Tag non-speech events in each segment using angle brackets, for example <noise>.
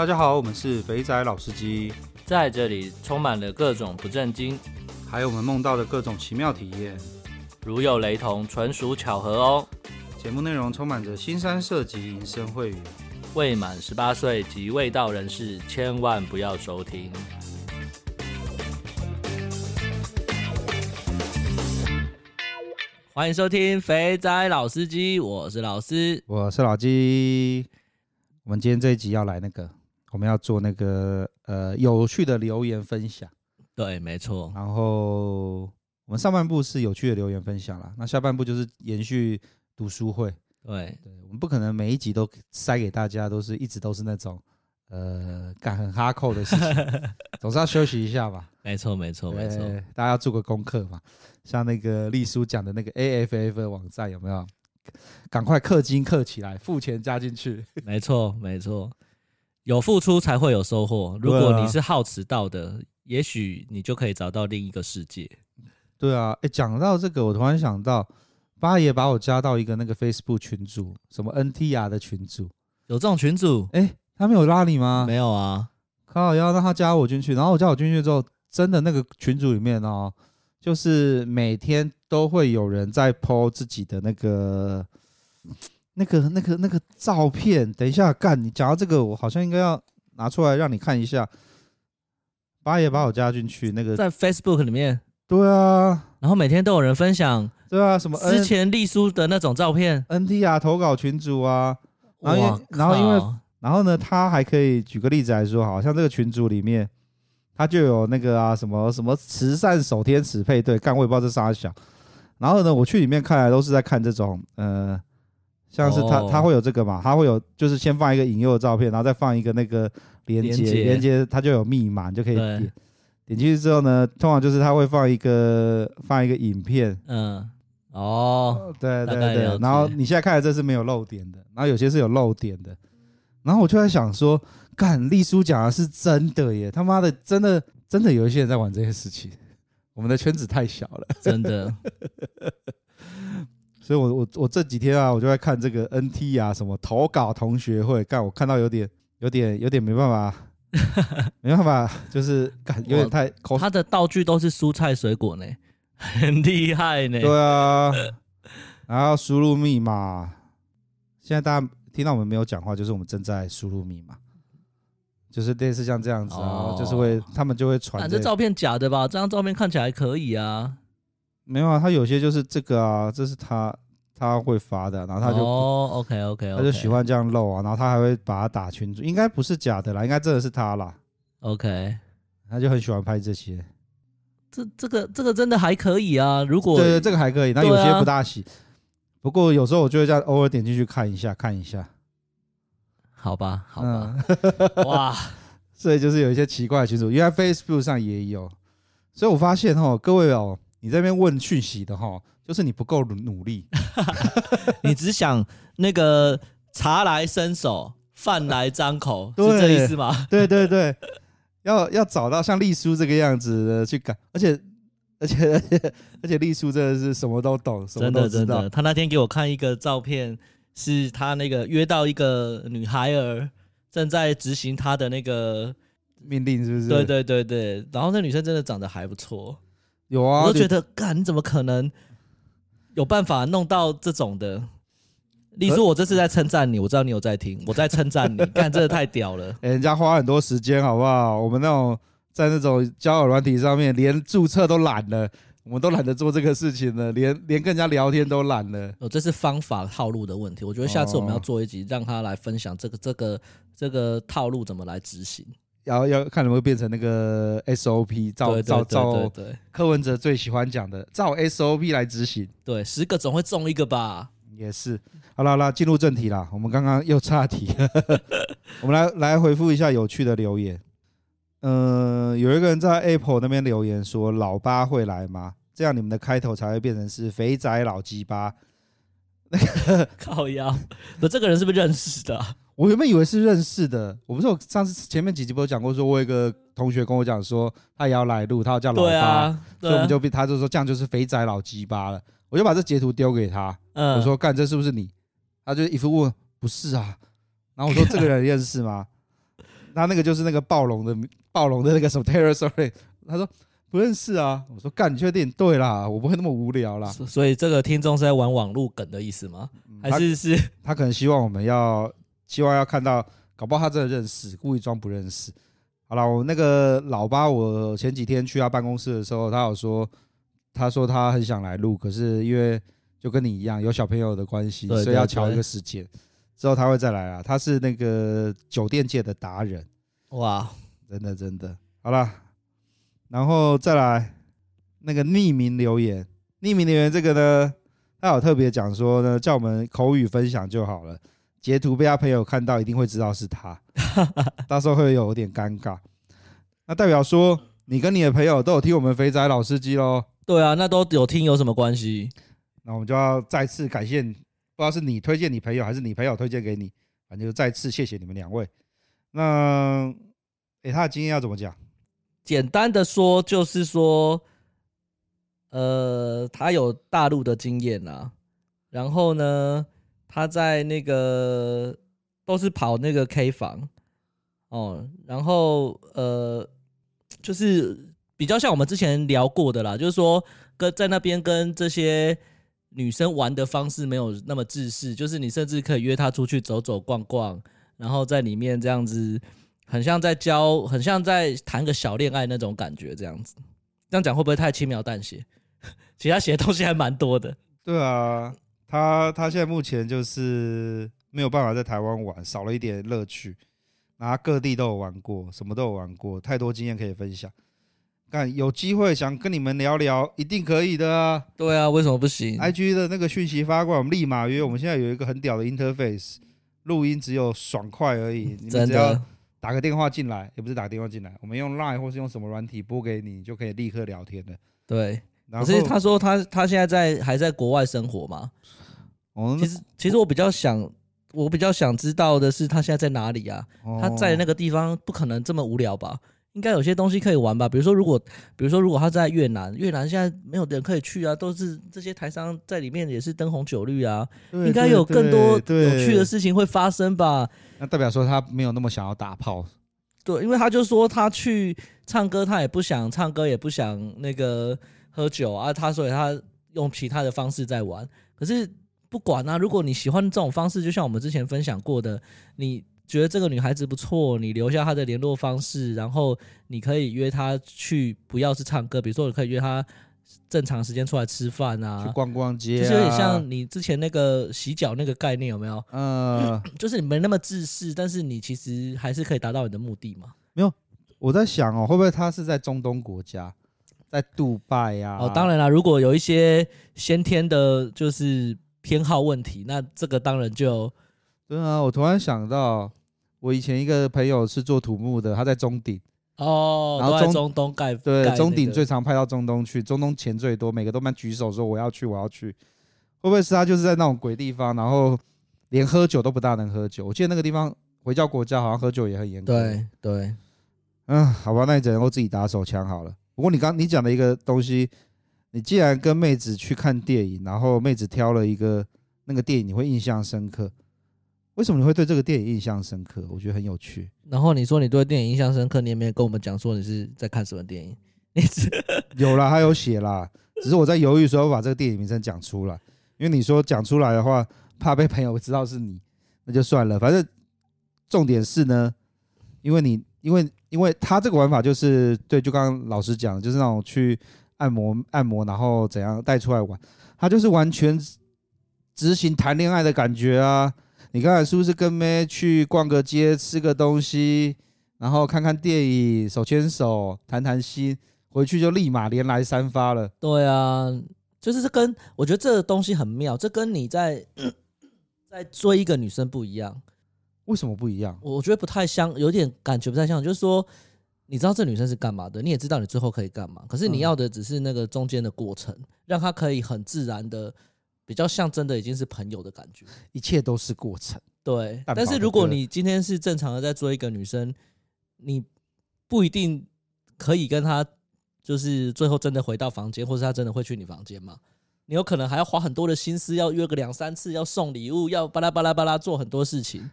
大家好，我们是肥仔老司机，在这里充满了各种不正经，还有我们梦到的各种奇妙体验。如有雷同，纯属巧合哦。节目内容充满着新三色及淫声秽语，未满十八岁及未到人士千万不要收听。欢迎收听肥仔老司机，我是老司，我是老鸡。我们今天这一集要来那个。我们要做那个呃有趣的留言分享，对，没错。然后我们上半部是有趣的留言分享啦，那下半部就是延续读书会。对，对，我们不可能每一集都塞给大家，都是一直都是那种呃干很哈扣的事情，<laughs> 总是要休息一下吧。没错，没错，没错。大家要做个功课嘛，像那个丽叔讲的那个 AFF 的网站有没有？赶快氪金氪起来，付钱加进去。没错，没错。有付出才会有收获。如果你是好迟到的，啊、也许你就可以找到另一个世界。对啊，哎，讲到这个，我突然想到，八爷把我加到一个那个 Facebook 群组，什么 NTR 的群组，有这种群组？哎，他没有拉你吗？没有啊。靠，要让他加我进去，然后我加我进去之后，真的那个群组里面哦，就是每天都会有人在 po 自己的那个。那个、那个、那个照片，等一下干。你讲到这个，我好像应该要拿出来让你看一下。八爷把我加进去，那个在 Facebook 里面。对啊，然后每天都有人分享。对啊，什么之前丽书的那种照片，NTR 投稿群组啊。然后因为，然后因为，然后呢，他还可以举个例子来说，好像这个群组里面，他就有那个啊，什么什么慈善守天使配对，干我也不知道这啥想。然后呢，我去里面看来都是在看这种，呃。像是他，他会有这个嘛？他会有，就是先放一个引诱的照片，然后再放一个那个连接，连接它就有密码，你就可以点点进去之后呢，通常就是他会放一个放一个影片，嗯，哦，对对对，然后你现在看的这是没有漏点的，然后有些是有漏点的，然后我就在想说，干丽书讲的是真的耶，他妈的真的真的有一些人在玩这些事情，我们的圈子太小了，真的。<laughs> 所以我，我我我这几天啊，我就在看这个 NT 啊，什么投稿同学会，干我看到有点有点有点没办法，<laughs> 没办法，就是干有点太。他的道具都是蔬菜水果呢，很厉害呢。对啊，<laughs> 然后输入密码，现在大家听到我们没有讲话，就是我们正在输入密码，就是类似像这样子啊，哦、就是会他们就会传。这照片假的吧？这张照片看起来可以啊。没有啊，他有些就是这个啊，这是他他会发的，然后他就哦，OK OK，他就喜欢这样露啊，然后他还会把它打群主，应该不是假的啦，应该真的是他啦，OK，他就很喜欢拍这些，这这个这个真的还可以啊，如果对对，这个还可以，那有些不大喜，啊、不过有时候我就会这样偶尔点进去看一下看一下，好吧好吧，嗯、<laughs> 哇，<laughs> 所以就是有一些奇怪的群组，因为 Facebook 上也有，所以我发现哦，各位哦。你这边问讯息的哈，就是你不够努力，<laughs> 你只想那个茶来伸手，饭来张口，是这意思吗？对对对，要要找到像丽叔这个样子的去改，而且而且而且而且丽叔真的是什么都懂，什么都知道。真的真的，他那天给我看一个照片，是他那个约到一个女孩儿正在执行他的那个命令，是不是？对对对对，然后那女生真的长得还不错。有啊，我都觉得，干你怎么可能有办法弄到这种的？丽书，我这次在称赞你，我知道你有在听，我在称赞你，<laughs> 干真的太屌了！<laughs> 欸，人家花很多时间，好不好？我们那种在那种交友软体上面，连注册都懒了，我们都懒得做这个事情了，连连跟人家聊天都懒了。哦，这是方法套路的问题。我觉得下次我们要做一集，让他来分享这个这个这个套路怎么来执行。然后要看能不能变成那个 SOP，照照照柯文哲最喜欢讲的，照 SOP 来执行。对，十个总会中一个吧？也是。好了，那进入正题啦。我们刚刚又岔题，<laughs> 我们来来回复一下有趣的留言。嗯、呃，有一个人在 Apple 那边留言说：“老八会来吗？这样你们的开头才会变成是肥仔老鸡巴。”那个 <laughs> 靠腰，那这个人是不是认识的、啊？我原本以为是认识的，我不是我上次前面几集不是讲过，说我有一个同学跟我讲说他也要来录，他要叫老八，啊、所以我们就被他就说这样就是肥仔老鸡巴了，我就把这截图丢给他，嗯、我说干这是不是你？他就一副问不是啊，然后我说这个人认识吗？<laughs> 他那个就是那个暴龙的暴龙的那个什么 Terrorsaur，他说不认识啊。我说干，你确定？对啦，我不会那么无聊啦。所以这个听众是在玩网络梗的意思吗？还是是，<laughs> 他可能希望我们要希望要看到，搞不好他真的认识，故意装不认识。好了，我那个老八，我前几天去他办公室的时候，他有说，他说他很想来录，可是因为就跟你一样有小朋友的关系，所以要乔一个时间，之后他会再来啊。他是那个酒店界的达人，哇，真的真的。好了，然后再来那个匿名留言，匿名留言这个呢，他有特别讲说呢，叫我们口语分享就好了。截图被他朋友看到，一定会知道是他，<laughs> 到时候会有点尴尬。那代表说，你跟你的朋友都有听我们肥仔老司机喽？对啊，那都有听，有什么关系？那我们就要再次感谢，不知道是你推荐你朋友，还是你朋友推荐给你，反正就再次谢谢你们两位。那，诶、欸，他的经验要怎么讲？简单的说，就是说，呃，他有大陆的经验啊，然后呢？他在那个都是跑那个 K 房哦，然后呃，就是比较像我们之前聊过的啦，就是说跟在那边跟这些女生玩的方式没有那么自私，就是你甚至可以约她出去走走逛逛，然后在里面这样子，很像在交，很像在谈个小恋爱那种感觉，这样子，这样讲会不会太轻描淡写？<laughs> 其他写的东西还蛮多的。对啊。他他现在目前就是没有办法在台湾玩，少了一点乐趣。那他各地都有玩过，什么都有玩过，太多经验可以分享。看有机会想跟你们聊聊，一定可以的啊。对啊，为什么不行？IG 的那个讯息发过来，我们立马约。我们现在有一个很屌的 interface，录音只有爽快而已。<laughs> 你们只要打个电话进来，也不是打个电话进来，我们用 Line 或是用什么软体拨给你，你就可以立刻聊天了。对，可是他说他他现在在还在国外生活吗？其实，其实我比较想，我比较想知道的是，他现在在哪里啊？他在那个地方不可能这么无聊吧？应该有些东西可以玩吧？比如说，如果，比如说，如果他在越南，越南现在没有人可以去啊，都是这些台商在里面也是灯红酒绿啊，应该有更多有趣的事情会发生吧？那代表说他没有那么想要打炮。对，因为他就说他去唱歌，他也不想唱歌，也不想那个喝酒啊，他所以他用其他的方式在玩，可是。不管啊，如果你喜欢这种方式，就像我们之前分享过的，你觉得这个女孩子不错，你留下她的联络方式，然后你可以约她去，不要是唱歌，比如说你可以约她正常时间出来吃饭啊，去逛逛街，啊，就是有点像你之前那个洗脚那个概念，有没有？嗯，就是你没那么自私，但是你其实还是可以达到你的目的嘛。没有，我在想哦，会不会她是在中东国家，在杜拜呀？哦，当然啦，如果有一些先天的，就是。偏好问题，那这个当然就，对啊，我突然想到，我以前一个朋友是做土木的，他在中鼎哦，然后中中东盖对，中鼎最常派到中东去，中东钱最多，每个都蛮举手说我要去，我要去，会不会是他就是在那种鬼地方，然后连喝酒都不大能喝酒？我记得那个地方回教国家好像喝酒也很严格。对对，嗯，好吧，那你只能够自己打手枪好了。不过你刚你讲的一个东西。你既然跟妹子去看电影，然后妹子挑了一个那个电影，你会印象深刻。为什么你会对这个电影印象深刻？我觉得很有趣。然后你说你对电影印象深刻，你也没有跟我们讲说你是在看什么电影。你有啦，他有写啦，只是我在犹豫说要把这个电影名称讲出来，因为你说讲出来的话，怕被朋友知道是你，那就算了。反正重点是呢，因为你因为因为他这个玩法就是对，就刚刚老师讲，就是那种去。按摩按摩，然后怎样带出来玩？他就是完全执行谈恋爱的感觉啊！你刚才是不是跟妹去逛个街，吃个东西，然后看看电影，手牵手谈谈心，回去就立马连来三发了？对啊，就是这跟我觉得这东西很妙，这跟你在在追一个女生不一样。为什么不一样？我觉得不太像，有点感觉不太像，就是说。你知道这女生是干嘛的，你也知道你最后可以干嘛，可是你要的只是那个中间的过程，让她可以很自然的，比较像真的已经是朋友的感觉。一切都是过程。对，但是如果你今天是正常的在追一个女生，你不一定可以跟她，就是最后真的回到房间，或是她真的会去你房间嘛？你有可能还要花很多的心思，要约个两三次，要送礼物，要巴拉巴拉巴拉做很多事情。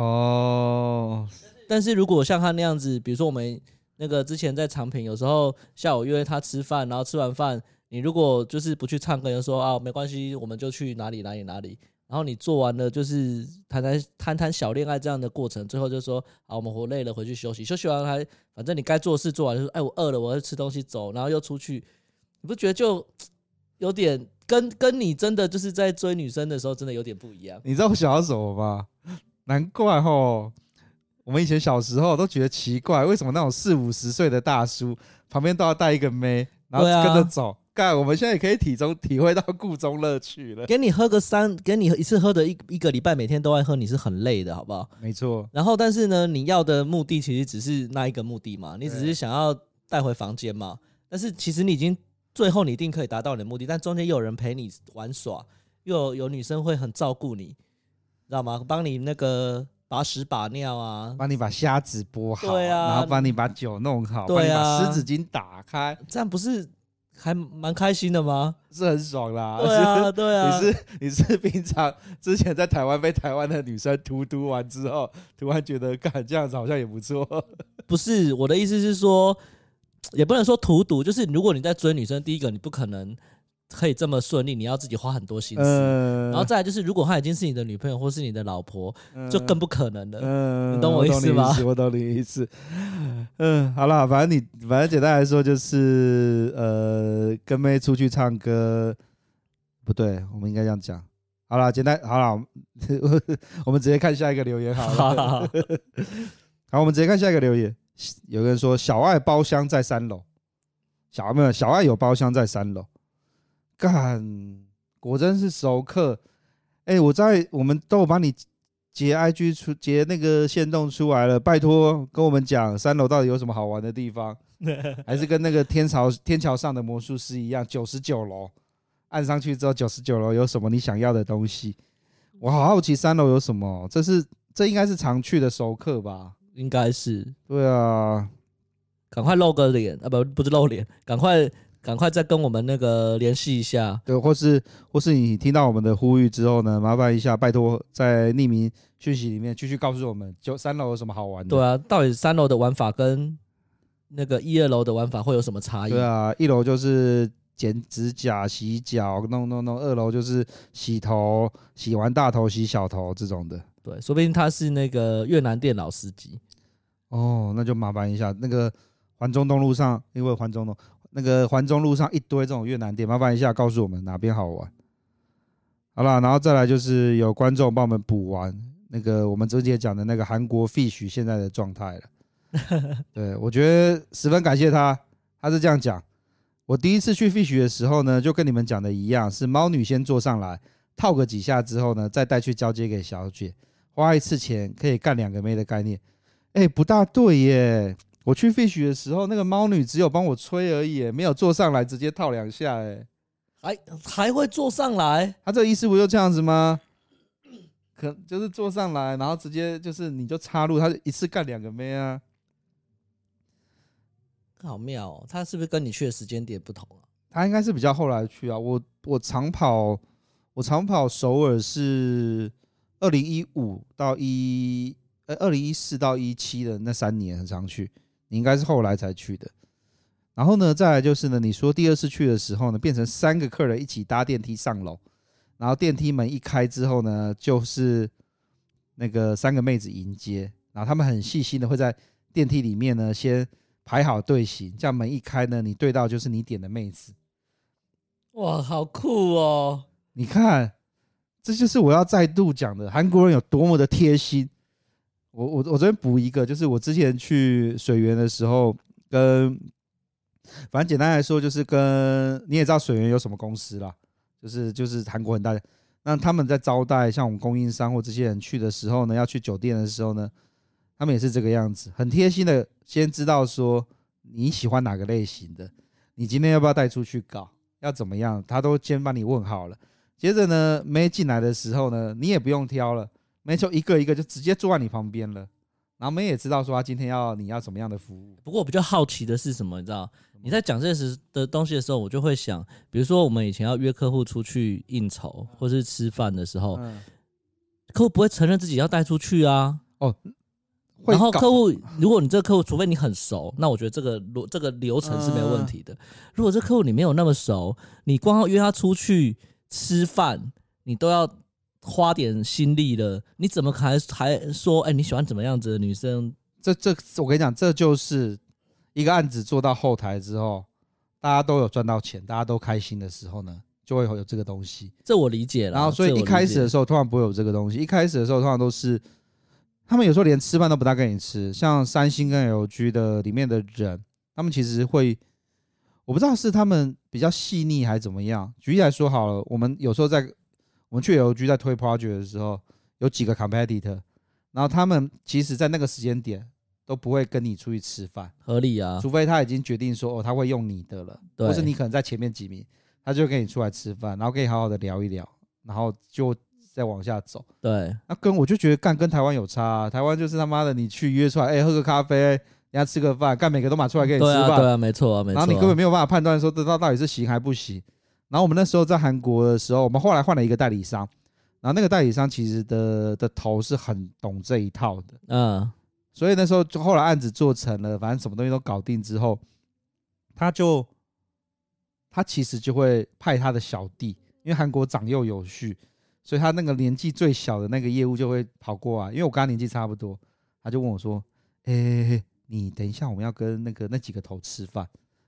哦。但是如果像他那样子，比如说我们那个之前在长平，有时候下午约他吃饭，然后吃完饭，你如果就是不去唱歌，就说啊没关系，我们就去哪里哪里哪里。然后你做完了就是谈谈谈谈小恋爱这样的过程，最后就说啊我们活累了回去休息，休息完还反正你该做事做完就说哎我饿了我要吃东西走，然后又出去，你不觉得就有点跟跟你真的就是在追女生的时候真的有点不一样？你知道我想要什么吗？难怪吼。我们以前小时候都觉得奇怪，为什么那种四五十岁的大叔旁边都要带一个妹，然后跟着走？干、啊，我们现在也可以体中体会到故中乐趣了。给你喝个三，给你一次喝的一一个礼拜，每天都爱喝，你是很累的，好不好？没错。然后，但是呢，你要的目的其实只是那一个目的嘛，你只是想要带回房间嘛。但是其实你已经最后你一定可以达到你的目的，但中间又有人陪你玩耍，又有有女生会很照顾你，知道吗？帮你那个。把屎把尿啊，帮你把虾子剥好，对啊，然后帮你把酒弄好，对啊，把湿纸巾打开，这样不是还蛮开心的吗？是很爽啦，对啊，对啊，你是你是平常之前在台湾被台湾的女生荼毒完之后，突然觉得干这样子好像也不错。<laughs> 不是，我的意思是说，也不能说荼毒，就是如果你在追女生，第一个你不可能。可以这么顺利，你要自己花很多心思，呃、然后再来就是，如果她已经是你的女朋友或是你的老婆，呃、就更不可能了。嗯、呃，你懂我意思吗？我懂你意思。嗯，好了，反正你反正简单来说就是，呃，跟妹出去唱歌，不对，我们应该这样讲。好了，简单好了，<laughs> 我们直接看下一个留言好了。好，好，好，好，我们直接看下一个留言。有个人说小爱包厢在三楼，小爱没有，小爱有包厢在三楼。干，果真是熟客。哎、欸，我在我们都有帮你截 IG 出截那个线动出来了，拜托跟我们讲三楼到底有什么好玩的地方，<laughs> 还是跟那个天朝天桥上的魔术师一样，九十九楼按上去之后，九十九楼有什么你想要的东西？我好好奇三楼有什么，这是这应该是常去的熟客吧？应该是，对啊，赶快露个脸啊，不不是露脸，赶快。赶快再跟我们那个联系一下，对，或是或是你听到我们的呼吁之后呢，麻烦一下，拜托在匿名讯息里面继续告诉我们，就三楼有什么好玩的？对啊，到底三楼的玩法跟那个一二楼的玩法会有什么差异？对啊，一楼就是剪指甲、洗脚，弄弄弄；二楼就是洗头，洗完大头洗小头这种的。对，说不定他是那个越南电脑司机。哦，那就麻烦一下，那个环中东路上，因为环中东。那个环中路上一堆这种越南店，麻烦一下告诉我们哪边好玩。好了，然后再来就是有观众帮我们补完那个我们之前讲的那个韩国 Fish 现在的状态了。<laughs> 对，我觉得十分感谢他，他是这样讲：我第一次去 Fish 的时候呢，就跟你们讲的一样，是猫女先坐上来套个几下之后呢，再带去交接给小姐，花一次钱可以干两个妹的概念。哎，不大对耶。我去 fish 的时候，那个猫女只有帮我吹而已，没有坐上来直接套两下，哎，还还会坐上来？他这个意思不就这样子吗？可就是坐上来，然后直接就是你就插入，他一次干两个妹啊，好妙哦！他是不是跟你去的时间点不同啊？他应该是比较后来去啊。我我长跑，我长跑首尔是二零一五到一呃二零一四到一七的那三年很常去。你应该是后来才去的，然后呢，再来就是呢，你说第二次去的时候呢，变成三个客人一起搭电梯上楼，然后电梯门一开之后呢，就是那个三个妹子迎接，然后他们很细心的会在电梯里面呢先排好队形，这样门一开呢，你对到就是你点的妹子。哇，好酷哦！你看，这就是我要再度讲的，韩国人有多么的贴心。我我我这边补一个，就是我之前去水源的时候，跟反正简单来说，就是跟你也知道水源有什么公司啦，就是就是韩国很大的，那他们在招待像我们供应商或这些人去的时候呢，要去酒店的时候呢，他们也是这个样子，很贴心的，先知道说你喜欢哪个类型的，你今天要不要带出去搞，要怎么样，他都先帮你问好了，接着呢，没进来的时候呢，你也不用挑了。没错，一个一个就直接坐在你旁边了，然后我们也知道说他今天要你要什么样的服务。不过我比较好奇的是什么，你知道？你在讲这些的东西的时候，我就会想，比如说我们以前要约客户出去应酬或是吃饭的时候，客户不会承认自己要带出去啊。哦然后客户，如果你这个客户，除非你很熟，那我觉得这个流这个流程是没有问题的。如果这客户你没有那么熟，你光要约他出去吃饭，你都要花点心力了。你怎么还还说，哎，你喜欢怎么样子的女生？这这，我跟你讲，这就是一个案子做到后台之后，大家都有赚到钱，大家都开心的时候呢，就会有这个东西。这我理解了。然后，所以一开始的时候，通常不会有这个东西。一开始的时候，通常都是。他们有时候连吃饭都不大跟你吃，像三星跟 LG 的里面的人，他们其实会，我不知道是他们比较细腻还是怎么样。举例来说好了，我们有时候在我们去 LG 在推 project 的时候，有几个 competitor，然后他们其实在那个时间点都不会跟你出去吃饭，合理啊，除非他已经决定说哦他会用你的了，或是你可能在前面几名，他就跟你出来吃饭，然后可以好好的聊一聊，然后就。再往下走，对，那跟我就觉得干跟台湾有差，啊，台湾就是他妈的你去约出来，哎、欸，喝个咖啡，人家吃个饭，干每个都马出来给你吃饭，对啊，没错啊，没错。然后你根本没有办法判断说这到到底是行还不行。然后我们那时候在韩国的时候，我们后来换了一个代理商，然后那个代理商其实的的头是很懂这一套的，嗯，所以那时候就后来案子做成了，反正什么东西都搞定之后，他就他其实就会派他的小弟，因为韩国长幼有序。所以他那个年纪最小的那个业务就会跑过来，因为我跟他年纪差不多，他就问我说：“哎，你等一下，我们要跟那个那几个头吃饭，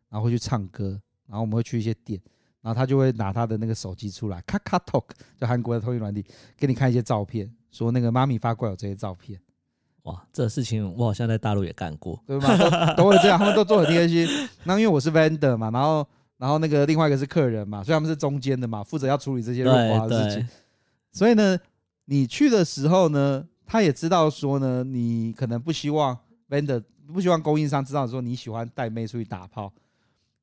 然后会去唱歌，然后我们会去一些店，然后他就会拿他的那个手机出来，KakaoTalk，就韩国的通讯软体，给你看一些照片，说那个妈咪发过来有这些照片。哇，这个事情我好像在大陆也干过，对吧？都，都会这样，<laughs> 他们都做很贴心。那因为我是 vendor 嘛，然后然后那个另外一个是客人嘛，所以他们是中间的嘛，负责要处理这些润滑的事情。”所以呢，你去的时候呢，他也知道说呢，你可能不希望 vendor 不希望供应商知道说你喜欢带妹出去打炮，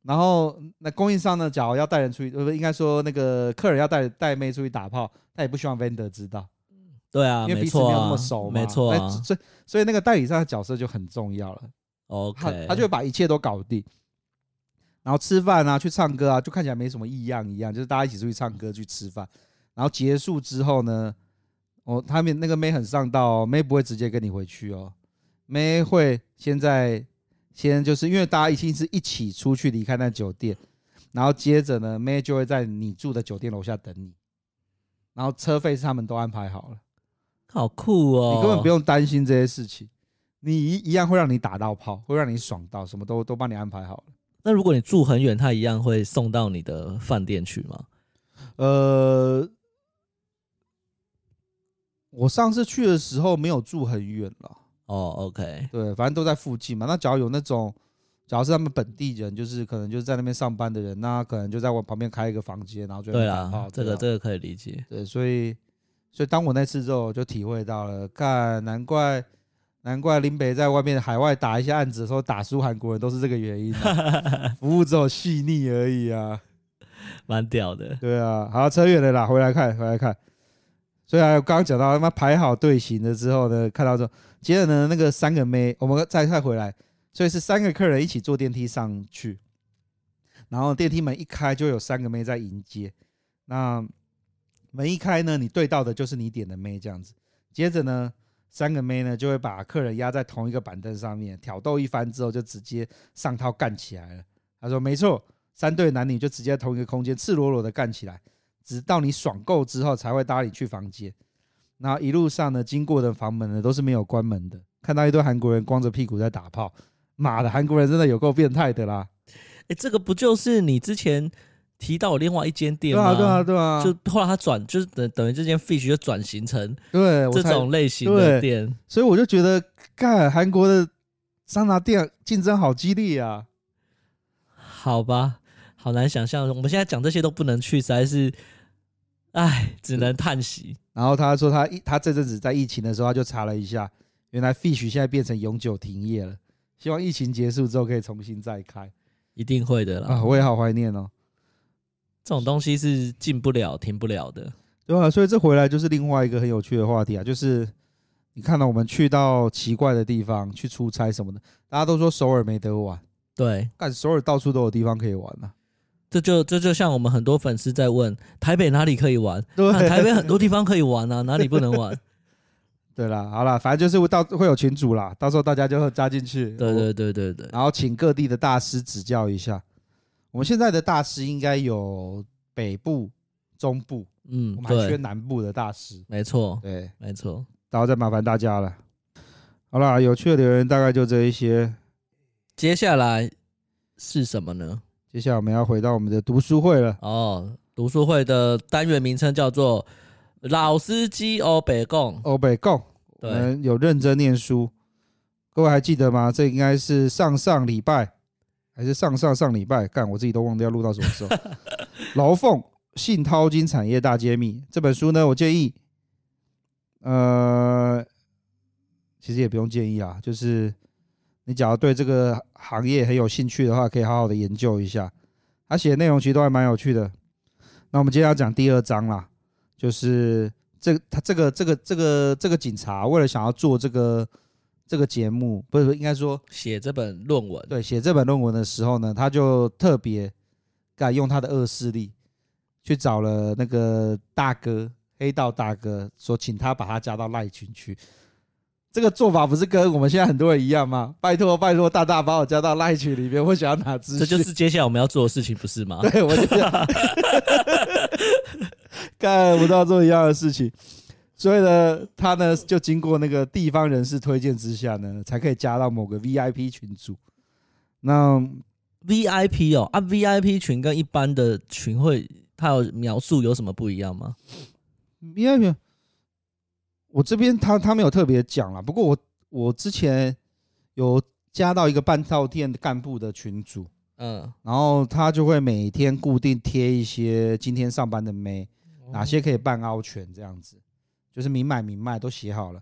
然后那供应商呢，假如要带人出去，不应该说那个客人要带带妹出去打炮，他也不希望 vendor 知道。对啊，因为彼此没有那么熟嘛，没错啊，所以所以那个代理商的角色就很重要了。OK，他他就会把一切都搞定，然后吃饭啊，去唱歌啊，就看起来没什么异样一样，就是大家一起出去唱歌去吃饭。然后结束之后呢，哦，他们那个妹很上道哦，妹不会直接跟你回去哦，妹会现在先就是因为大家一定是一起出去离开那酒店，然后接着呢，妹就会在你住的酒店楼下等你，然后车费是他们都安排好了，好酷哦，你根本不用担心这些事情，你一一样会让你打到炮，会让你爽到，什么都都帮你安排好了。那如果你住很远，他一样会送到你的饭店去吗？呃。我上次去的时候没有住很远了。哦，OK，对，反正都在附近嘛。那假如有那种，假如是他们本地人，就是可能就是在那边上班的人，那可能就在我旁边开一个房间，然后就对啊，这个这个可以理解。对，所以所以当我那次之后，就体会到了，看难怪难怪林北在外面海外打一些案子的时候打输韩国人，都是这个原因啊。<laughs> 服务只有细腻而已啊，蛮屌的。对啊，好，扯远了啦，回来看，回来看。所以啊刚刚讲到他妈排好队形了之后呢，看到之后，接着呢那个三个妹，我们再再回来，所以是三个客人一起坐电梯上去，然后电梯门一开就有三个妹在迎接，那门一开呢，你对到的就是你点的妹这样子，接着呢三个妹呢就会把客人压在同一个板凳上面挑逗一番之后，就直接上套干起来了。他说没错，三对男女就直接同一个空间赤裸裸的干起来。直到你爽够之后，才会搭你去房间。然后一路上呢，经过的房门呢都是没有关门的。看到一堆韩国人光着屁股在打炮，妈的，韩国人真的有够变态的啦！哎、欸，这个不就是你之前提到另外一间店吗？对啊，对啊，对啊。就后来他转，就是等等于这间 Fish 就转型成对这种类型的店。所以我就觉得，干韩国的桑拿店竞争好激烈啊！好吧，好难想象，我们现在讲这些都不能去，实在是。唉，只能叹息。然后他说他一，他这阵子在疫情的时候，他就查了一下，原来 Fish 现在变成永久停业了。希望疫情结束之后可以重新再开，一定会的啦。啊，我也好怀念哦。这种东西是进不了、停不了的，对啊，所以这回来就是另外一个很有趣的话题啊，就是你看到我们去到奇怪的地方去出差什么的，大家都说首尔没得玩，对，但首尔到处都有地方可以玩啊。这就这就像我们很多粉丝在问台北哪里可以玩？对，台北很多地方可以玩啊，哪里不能玩？<laughs> 对啦，好啦，反正就是会到会有群主啦，到时候大家就会加进去。对对对对对。然后请各地的大师指教一下。我们现在的大师应该有北部、中部，嗯，我们还缺南部的大师。没错，对，没错。然后再麻烦大家了。好啦，有趣的留言大概就这一些。接下来是什么呢？接下来我们要回到我们的读书会了。哦，读书会的单元名称叫做。老司机欧北共，欧北共，我们有认真念书，各位还记得吗？这应该是上上礼拜，还是上上上礼拜？干，我自己都忘掉录到什么时候。<laughs> 劳凤信淘金产业大揭秘这本书呢，我建议，呃，其实也不用建议啊，就是你假如对这个行业很有兴趣的话，可以好好的研究一下。他写的内容其实都还蛮有趣的。那我们今天要讲第二章啦。就是这他这个这个这个这个警察为了想要做这个这个节目，不是应该说写这本论文，对，写这本论文的时候呢，他就特别敢用他的恶势力去找了那个大哥黑道大哥，说请他把他加到赖群去。这个做法不是跟我们现在很多人一样吗？拜托拜托，大大把我加到赖群里面，我想要拿资讯。这就是接下来我们要做的事情，不是吗？<laughs> 对，我就这样。<laughs> 干不到做一样的事情，所以呢，他呢就经过那个地方人士推荐之下呢，才可以加到某个 VIP 群组。那 VIP 哦啊，VIP 群跟一般的群会，它有描述有什么不一样吗？VIP，我这边他他没有特别讲了，不过我我之前有加到一个半套店干部的群组，嗯，然后他就会每天固定贴一些今天上班的妹。哪些可以办凹全这样子，就是明买明卖都写好了，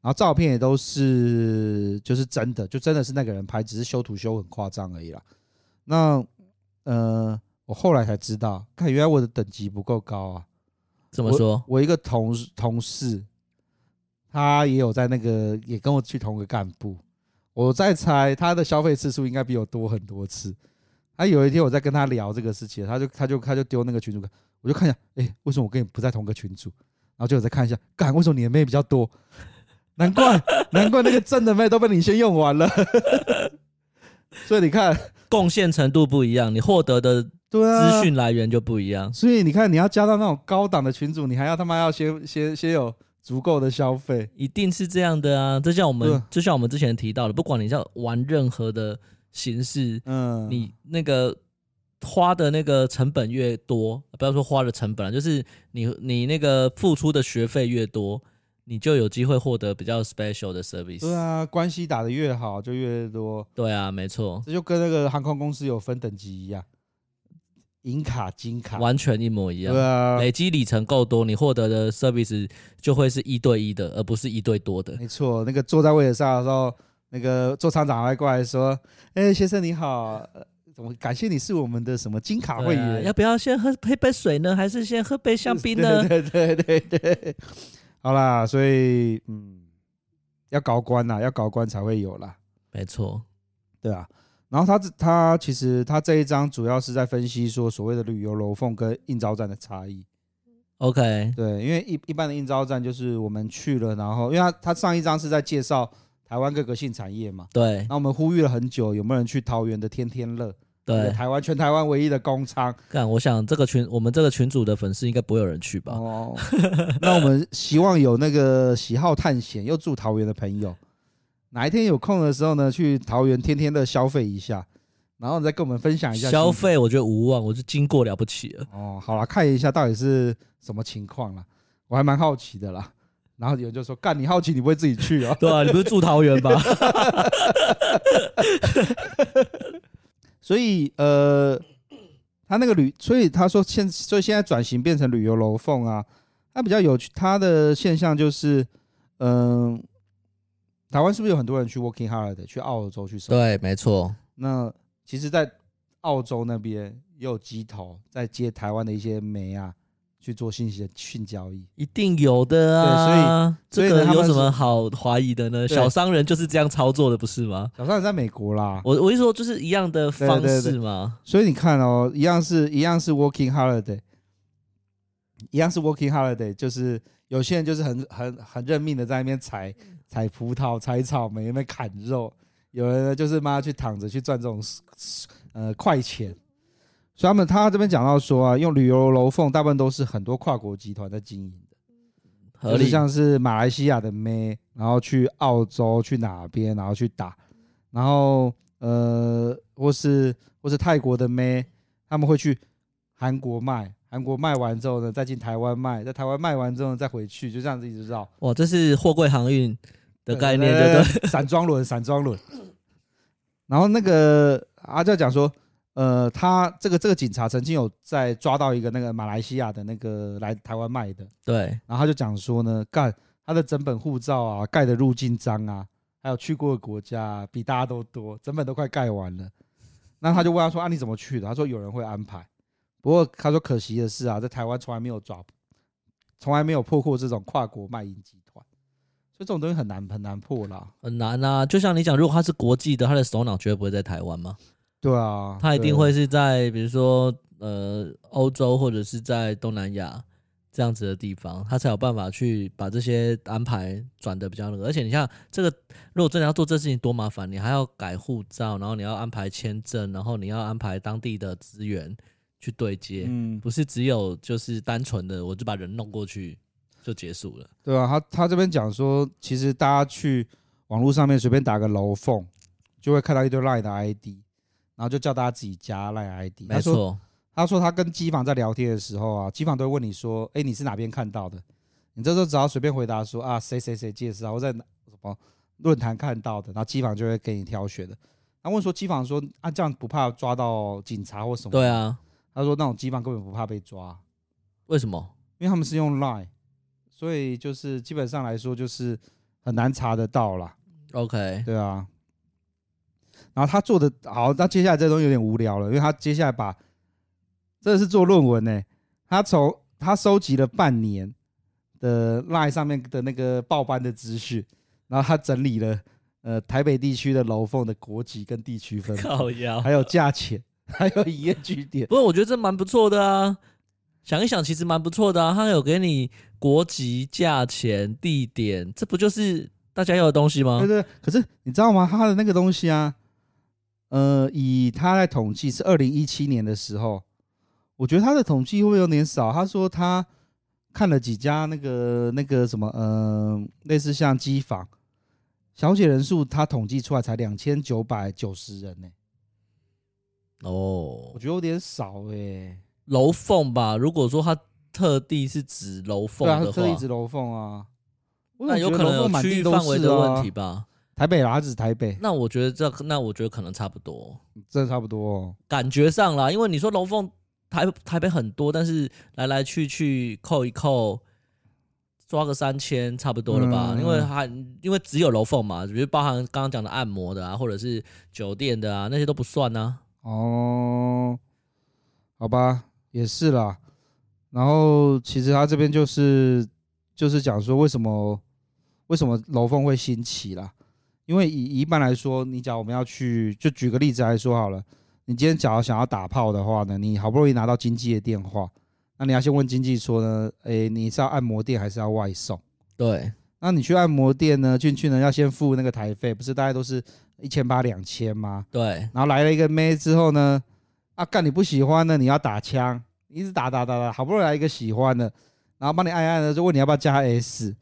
然后照片也都是就是真的，就真的是那个人拍，只是修图修很夸张而已啦。那呃，我后来才知道，看原来我的等级不够高啊。怎么说？我，我一个同同事，他也有在那个，也跟我去同一个干部。我在猜他的消费次数应该比我多很多次。他有一天我在跟他聊这个事情，他就他就他就丢那个群主我就看一下，哎、欸，为什么我跟你不在同个群组？然后就我再看一下，干，为什么你的妹比较多？<laughs> 难怪，<laughs> 难怪那个正的妹都被你先用完了。<laughs> 所以你看，贡献程度不一样，你获得的资讯来源就不一样。所以你看，你要加到那种高档的群组，你还要他妈要先先先有足够的消费，一定是这样的啊！就像我们，就像我们之前提到的，不管你要玩任何的形式，嗯，你那个。花的那个成本越多，不要说花的成本了，就是你你那个付出的学费越多，你就有机会获得比较 special 的 service。对啊，关系打得越好就越多。对啊，没错，这就跟那个航空公司有分等级一样，银卡、金卡，完全一模一样。对啊，累积里程够多，你获得的 service 就会是一对一的，而不是一对多的。没错，那个坐在位置上的时候，那个座舱长会过来说：“哎、欸，先生你好。”怎么感谢你是我们的什么金卡会员？啊、要不要先喝一杯水呢？还是先喝杯香槟呢？<laughs> 对对对对对，好啦，所以嗯，要高官呐，要高官才会有啦。没错，对啊。然后他他其实他这一章主要是在分析说所谓的旅游楼凤跟应招站的差异。OK，对，因为一一般的应招站就是我们去了，然后因为他他上一章是在介绍台湾各个性产业嘛。对。那我们呼吁了很久，有没有人去桃园的天天乐？对，台湾全台湾唯一的工厂。干，我想这个群，我们这个群主的粉丝应该不会有人去吧？哦，那我们希望有那个喜好探险又住桃园的朋友，哪一天有空的时候呢，去桃园天天的消费一下，然后你再跟我们分享一下。消费我觉得无望，我是经过了不起了。哦，好了，看一下到底是什么情况了，我还蛮好奇的啦。然后有人就说：“干，你好奇你不会自己去啊？” <laughs> 对啊，你不是住桃园吧？<laughs> 所以，呃，他那个旅，所以他说现，所以现在转型变成旅游楼凤啊，他比较有趣，他的现象就是，嗯、呃，台湾是不是有很多人去 working holiday 去澳洲去生活？对，没错。那其实，在澳洲那边也有机头在接台湾的一些煤啊。去做信息的性交易，一定有的啊！所以这个有什么好怀疑的呢？小商人就是这样操作的，不是吗？小商人在美国啦，我我一说就是一样的方式嘛。所以你看哦，一样是一样是 working holiday，一样是 working holiday，就是有些人就是很很很认命的在那边采采葡萄、采草莓，那边砍肉。有人呢就是妈去躺着去赚这种呃快钱。所以他们他这边讲到说啊，用旅游楼缝大部分都是很多跨国集团在经营的，合理像是马来西亚的妹，然后去澳洲去哪边，然后去打，然后呃或是或是泰国的妹，他们会去韩国卖，韩国卖完之后呢，再进台湾卖，在台湾卖完之后再回去，就这样子一直绕。哇，这是货柜航运的概念，对不对？散装轮，散装轮。然后那个阿教讲说。呃，他这个这个警察曾经有在抓到一个那个马来西亚的那个来台湾卖的，对，然后他就讲说呢，干他的整本护照啊，盖的入境章啊，还有去过的国家啊，比大家都多，整本都快盖完了。那他就问他说啊，你怎么去的？他说有人会安排。不过他说可惜的是啊，在台湾从来没有抓，从来没有破获这种跨国卖淫集团，所以这种东西很难很难破啦，很难啊。就像你讲，如果他是国际的，他的首脑绝对不会在台湾吗？对啊，他一定会是在比如说呃欧洲或者是在东南亚这样子的地方，他才有办法去把这些安排转的比较那个。而且你像这个，如果真的要做这事情多麻烦，你还要改护照，然后你要安排签证，然后你要安排当地的资源去对接，嗯，不是只有就是单纯的我就把人弄过去就结束了。对啊，他他这边讲说，其实大家去网络上面随便打个楼凤，就会看到一堆 LINE 的 ID。然后就叫大家自己加赖 ID。没错，他说他跟机房在聊天的时候啊，机房都会问你说：“哎，你是哪边看到的？”你这时候只要随便回答说：“啊，谁谁谁介绍，我在什么论坛看到的。”然后机房就会给你挑选的。他问说：“机房说啊，这样不怕抓到警察或什么？”对啊，他说那种机房根本不怕被抓，为什么？因为他们是用赖，所以就是基本上来说就是很难查得到啦。OK，对啊。然后他做的好，那接下来这东西有点无聊了，因为他接下来把，这是做论文呢，他从他收集了半年的 LINE 上面的那个报班的资讯，然后他整理了呃台北地区的楼凤的国籍跟地区分，还有价钱，还有营业据点。不过我觉得这蛮不错的啊，想一想其实蛮不错的啊，他有给你国籍、价钱、地点，这不就是大家要的东西吗？对对，可是你知道吗？他的那个东西啊。呃，以他来统计是二零一七年的时候，我觉得他的统计会不会有点少？他说他看了几家那个那个什么，呃，类似像机房小姐人数，他统计出来才两千九百九十人呢、欸。哦，我觉得有点少哎、欸。楼凤吧，如果说它特地是指楼凤的话，特地指楼凤啊，那有可能有区域范围的问题吧。台北啦，他只是台北。那我觉得这，那我觉得可能差不多，这差不多哦。感觉上啦，因为你说楼凤台台北很多，但是来来去去扣一扣，抓个三千差不多了吧？嗯、因为还因为只有楼凤嘛，比如包含刚刚讲的按摩的啊，或者是酒店的啊，那些都不算呢、啊。哦，好吧，也是啦。然后其实他这边就是就是讲说，为什么为什么楼凤会兴起啦？因为以一般来说，你假如我们要去，就举个例子来说好了，你今天假如想要打炮的话呢，你好不容易拿到经纪的电话，那你要先问经纪说呢，诶，你是要按摩店还是要外送？对，那你去按摩店呢，进去呢要先付那个台费，不是大概都是一千八两千吗？对，然后来了一个妹之后呢，啊干你不喜欢的，你要打枪，一直打打打打，好不容易来一个喜欢的，然后帮你按按的，就问你要不要加 S，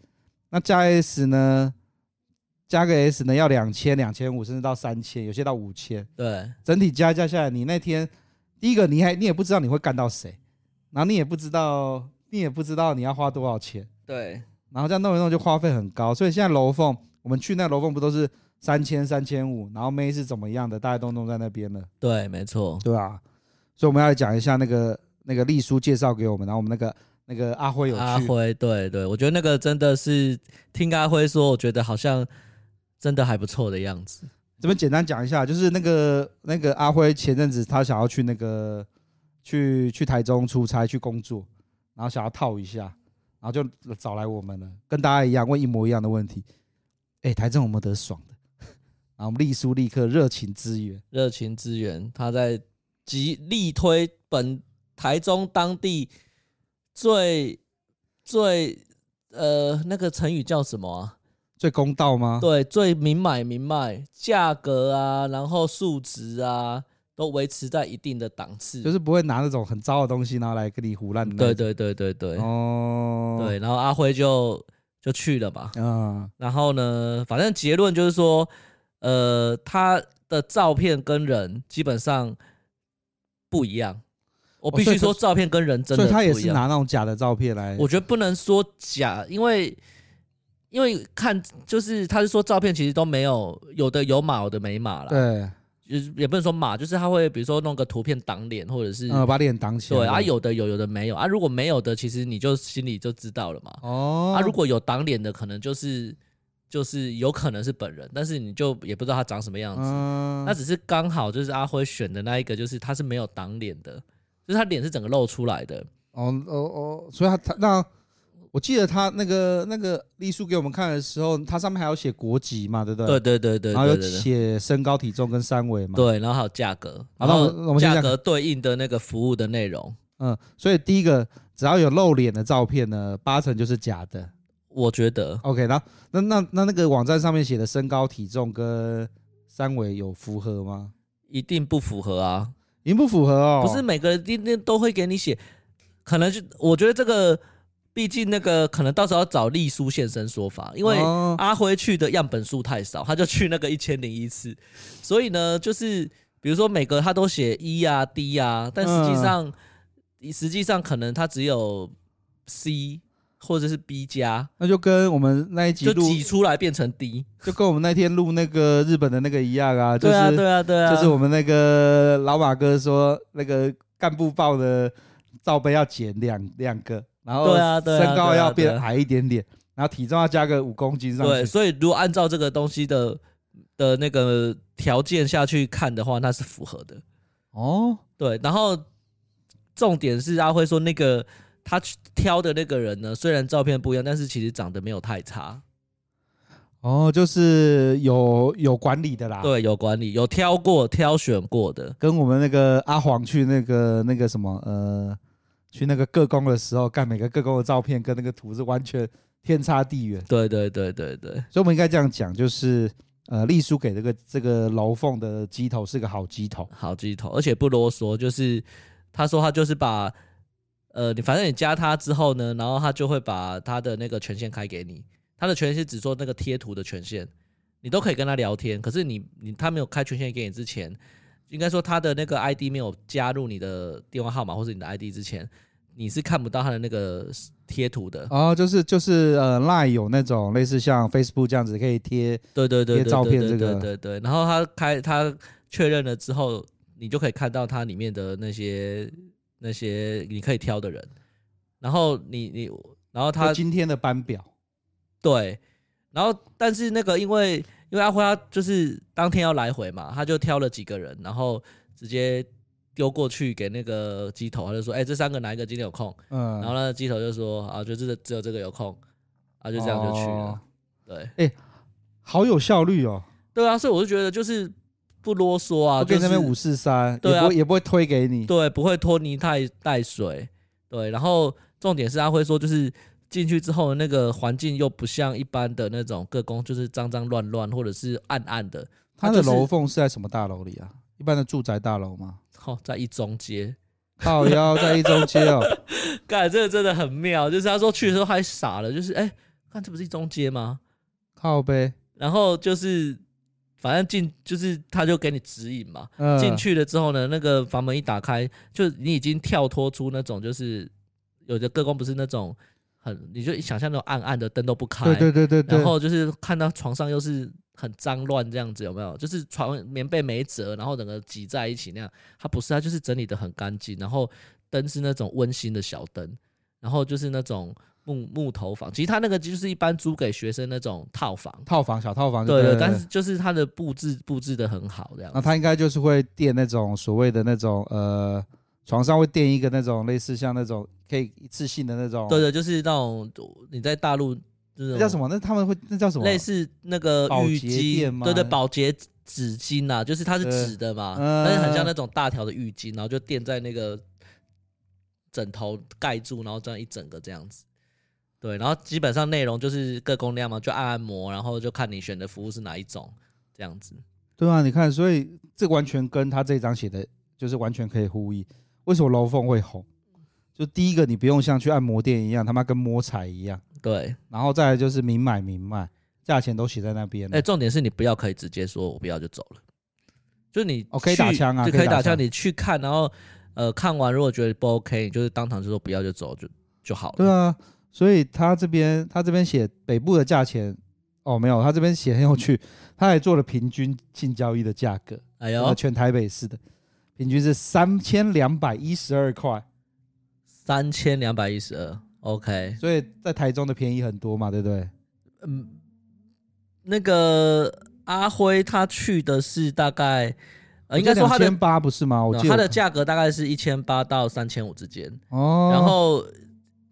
那加 S 呢？加个 S 呢，要两千、两千五，甚至到三千，有些到五千。对，整体加加下来，你那天第一个你还你也不知道你会干到谁，然后你也不知道你也不知道你要花多少钱。对，然后这样弄一弄就花费很高，所以现在楼凤，我们去那楼凤不都是三千、三千五，然后妹是怎么样的，大家都弄在那边了。对，没错，对啊。所以我们要来讲一下那个那个丽叔介绍给我们，然后我们那个那个阿辉有去。阿辉，对对，我觉得那个真的是听阿辉说，我觉得好像。真的还不错的样子。这边简单讲一下，就是那个那个阿辉前阵子他想要去那个去去台中出差去工作，然后想要套一下，然后就找来我们了，跟大家一样问一模一样的问题。哎，台中有没有得爽的？然后我们丽书立刻热情支援，热情支援，他在极力推本台中当地最最呃，那个成语叫什么啊？最公道吗？对，最明买明卖，价格啊，然后数值啊，都维持在一定的档次，就是不会拿那种很糟的东西，然后来跟你胡乱。对对对对对。哦。对，然后阿辉就就去了嘛。嗯。然后呢，反正结论就是说，呃，他的照片跟人基本上不一样。我必须说，照片跟人真的不一样。所以他也是拿那种假的照片来。我觉得不能说假，因为。因为看就是他是说照片其实都没有，有的有码，有的没码了。对，就是也不能说码，就是他会比如说弄个图片挡脸，或者是呃把脸挡起来。对啊，有的有，有的没有啊。如果没有的，其实你就心里就知道了嘛。哦。啊，如果有挡脸的，可能就是就是有可能是本人，但是你就也不知道他长什么样子。嗯。那只是刚好就是阿辉选的那一个，就是他是没有挡脸的，就是他脸是整个露出来的。哦哦哦，所以他他那。我记得他那个那个丽叔给我们看的时候，他上面还有写国籍嘛，对不对？对对对对。然后有写身高体重跟三围嘛。对，然后还有价格，然后价格对应的那个服务的内容。嗯，所以第一个只要有露脸的照片呢，八成就是假的。我觉得。OK，然后那那那那个网站上面写的身高体重跟三围有符合吗？一定不符合啊，一定不符合哦。不是每个人一定都会给你写，可能就我觉得这个。毕竟那个可能到时候要找丽书现身说法，因为阿辉去的样本数太少，他就去那个一千零一次，所以呢，就是比如说每个他都写一啊 D 啊，但实际上，实际上可能他只有 C 或者是 B 加，那就跟我们那一集就挤出来变成 D，<laughs> 就跟我们那天录那个日本的那个一样啊，就是对啊对啊对啊，就是我们那个老马哥说那个干部报的罩杯要减两两个。然后身高要变矮一点点，然后体重要加个五公斤上去。对，所以如果按照这个东西的的那个条件下去看的话，那是符合的。哦，对。然后重点是阿辉说，那个他挑的那个人呢，虽然照片不一样，但是其实长得没有太差。哦，就是有有管理的啦。对，有管理，有挑过、挑选过的，跟我们那个阿黄去那个那个什么呃。去那个各宫的时候，干每个各宫的照片跟那个图是完全天差地远。对对对对对，所以我们应该这样讲，就是呃，丽书给这个这个楼凤的鸡头是个好鸡头，好鸡头，而且不啰嗦，就是他说他就是把呃，你反正你加他之后呢，然后他就会把他的那个权限开给你，他的权限只做那个贴图的权限，你都可以跟他聊天，可是你你他没有开权限给你之前。应该说他的那个 ID 没有加入你的电话号码或者你的 ID 之前，你是看不到他的那个贴图的。哦，就是就是呃，LINE 有那种类似像 Facebook 这样子可以贴，对对对，贴照片这个，对对对。然后他开他确认了之后，你就可以看到它里面的那些那些你可以挑的人。然后你你然后他今天的班表，对。然后但是那个因为。因为阿辉他就是当天要来回嘛，他就挑了几个人，然后直接丢过去给那个机头，他就说：“哎，这三个哪一个今天有空？”嗯，然后呢，机头就说：“啊，就这只有这个有空，啊，就这样就去了。哦”对，哎，好有效率哦。对啊，所以我就觉得就是不啰嗦啊，就那边五四三，对啊，也不会推给你，对，不会拖泥带带水，对。然后重点是他会说就是。进去之后，那个环境又不像一般的那种各宫，就是脏脏乱乱或者是暗暗的。他的楼凤是在什么大楼里啊？一般的住宅大楼吗？哦，在一中街。靠腰在一中街哦。<laughs> 干，这个真的很妙，就是他说去的时候还傻了，就是哎，看这不是一中街吗？靠呗。然后就是反正进就是他就给你指引嘛。进去了之后呢，那个房门一打开，就你已经跳脱出那种就是有的各工不是那种。很，你就想象那种暗暗的灯都不开，对对对对，对，然后就是看到床上又是很脏乱这样子，有没有？就是床棉被没折，然后整个挤在一起那样。它不是，它就是整理的很干净，然后灯是那种温馨的小灯，然后就是那种木木头房。其实它那个就是一般租给学生那种套房，套房小套房对，对对。但是就是它的布置布置的很好这样。那它应该就是会垫那种所谓的那种呃。床上会垫一个那种类似像那种可以一次性的那种，对对，就是那种你在大陆那叫什么？那他们会那叫什么？类似那个浴巾，对对，保洁纸巾啊，就是它是纸的嘛，但是很像那种大条的浴巾，然后就垫在那个枕头盖住，然后这样一整个这样子。对，然后基本上内容就是各工量嘛，就按按摩，然后就看你选的服务是哪一种，这样子。对啊，你看，所以这完全跟他这张写的，就是完全可以呼应。为什么楼凤会红？就第一个，你不用像去按摩店一样，他妈跟摸彩一样。对，然后再来就是明买明卖，价钱都写在那边。哎，重点是你不要可以直接说我不要就走了，就你哦可以打枪啊，就可以打枪，你去看，然后呃看完如果觉得不 OK，你就是当场就说不要就走就就好了。对啊。所以他这边，他这边写北部的价钱，哦，没有，他这边写很有趣，他还做了平均性交易的价格，哎呦，全台北市的平均是三千两百一十二块，三千两百一十二，OK，所以在台中的便宜很多嘛，对不对？嗯，那个阿辉他去的是大概，呃，应该说他的千八不是吗？我记得他的价格大概是一千八到三千五之间，哦，然后。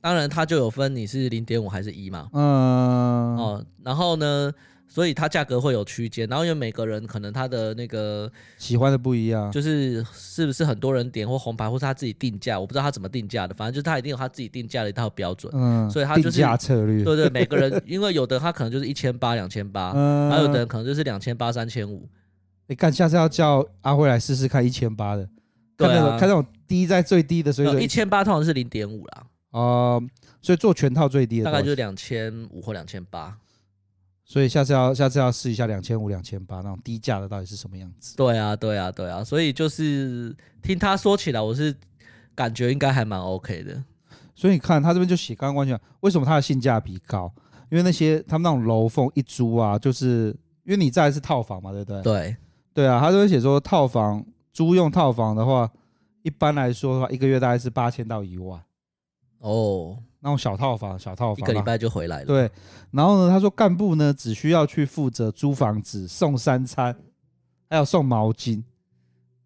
当然，它就有分你是零点五还是一嘛，嗯，哦，然后呢，所以它价格会有区间，然后因为每个人可能他的那个喜欢的不一样，就是是不是很多人点或红牌，或是他自己定价，我不知道他怎么定价的，反正就是他一定有他自己定价的一套标准，嗯，所以他就是定价策略，对对，每个人，因为有的他可能就是一千八、两千八，还有的人可能就是两千八、三千五，你看下次要叫阿辉来试试看一千八的，看那种看那种低在最低的，所以一千八通常是零点五啦。哦、呃，所以做全套最低的大概就是两千五或两千八，所以下次要下次要试一下两千五、两千八那种低价的到底是什么样子？对啊，对啊，对啊，所以就是听他说起来，我是感觉应该还蛮 OK 的。所以你看他这边就写刚刚关讲，为什么它的性价比高？因为那些他们那种楼凤一租啊，就是因为你在是套房嘛，对不对？对，对啊，他这边写说套房租用套房的话，一般来说的话，一个月大概是八千到一万。哦，那种小套房，小套房，一个礼拜就回来了。对，然后呢，他说干部呢只需要去负责租房子、送三餐，还有送毛巾，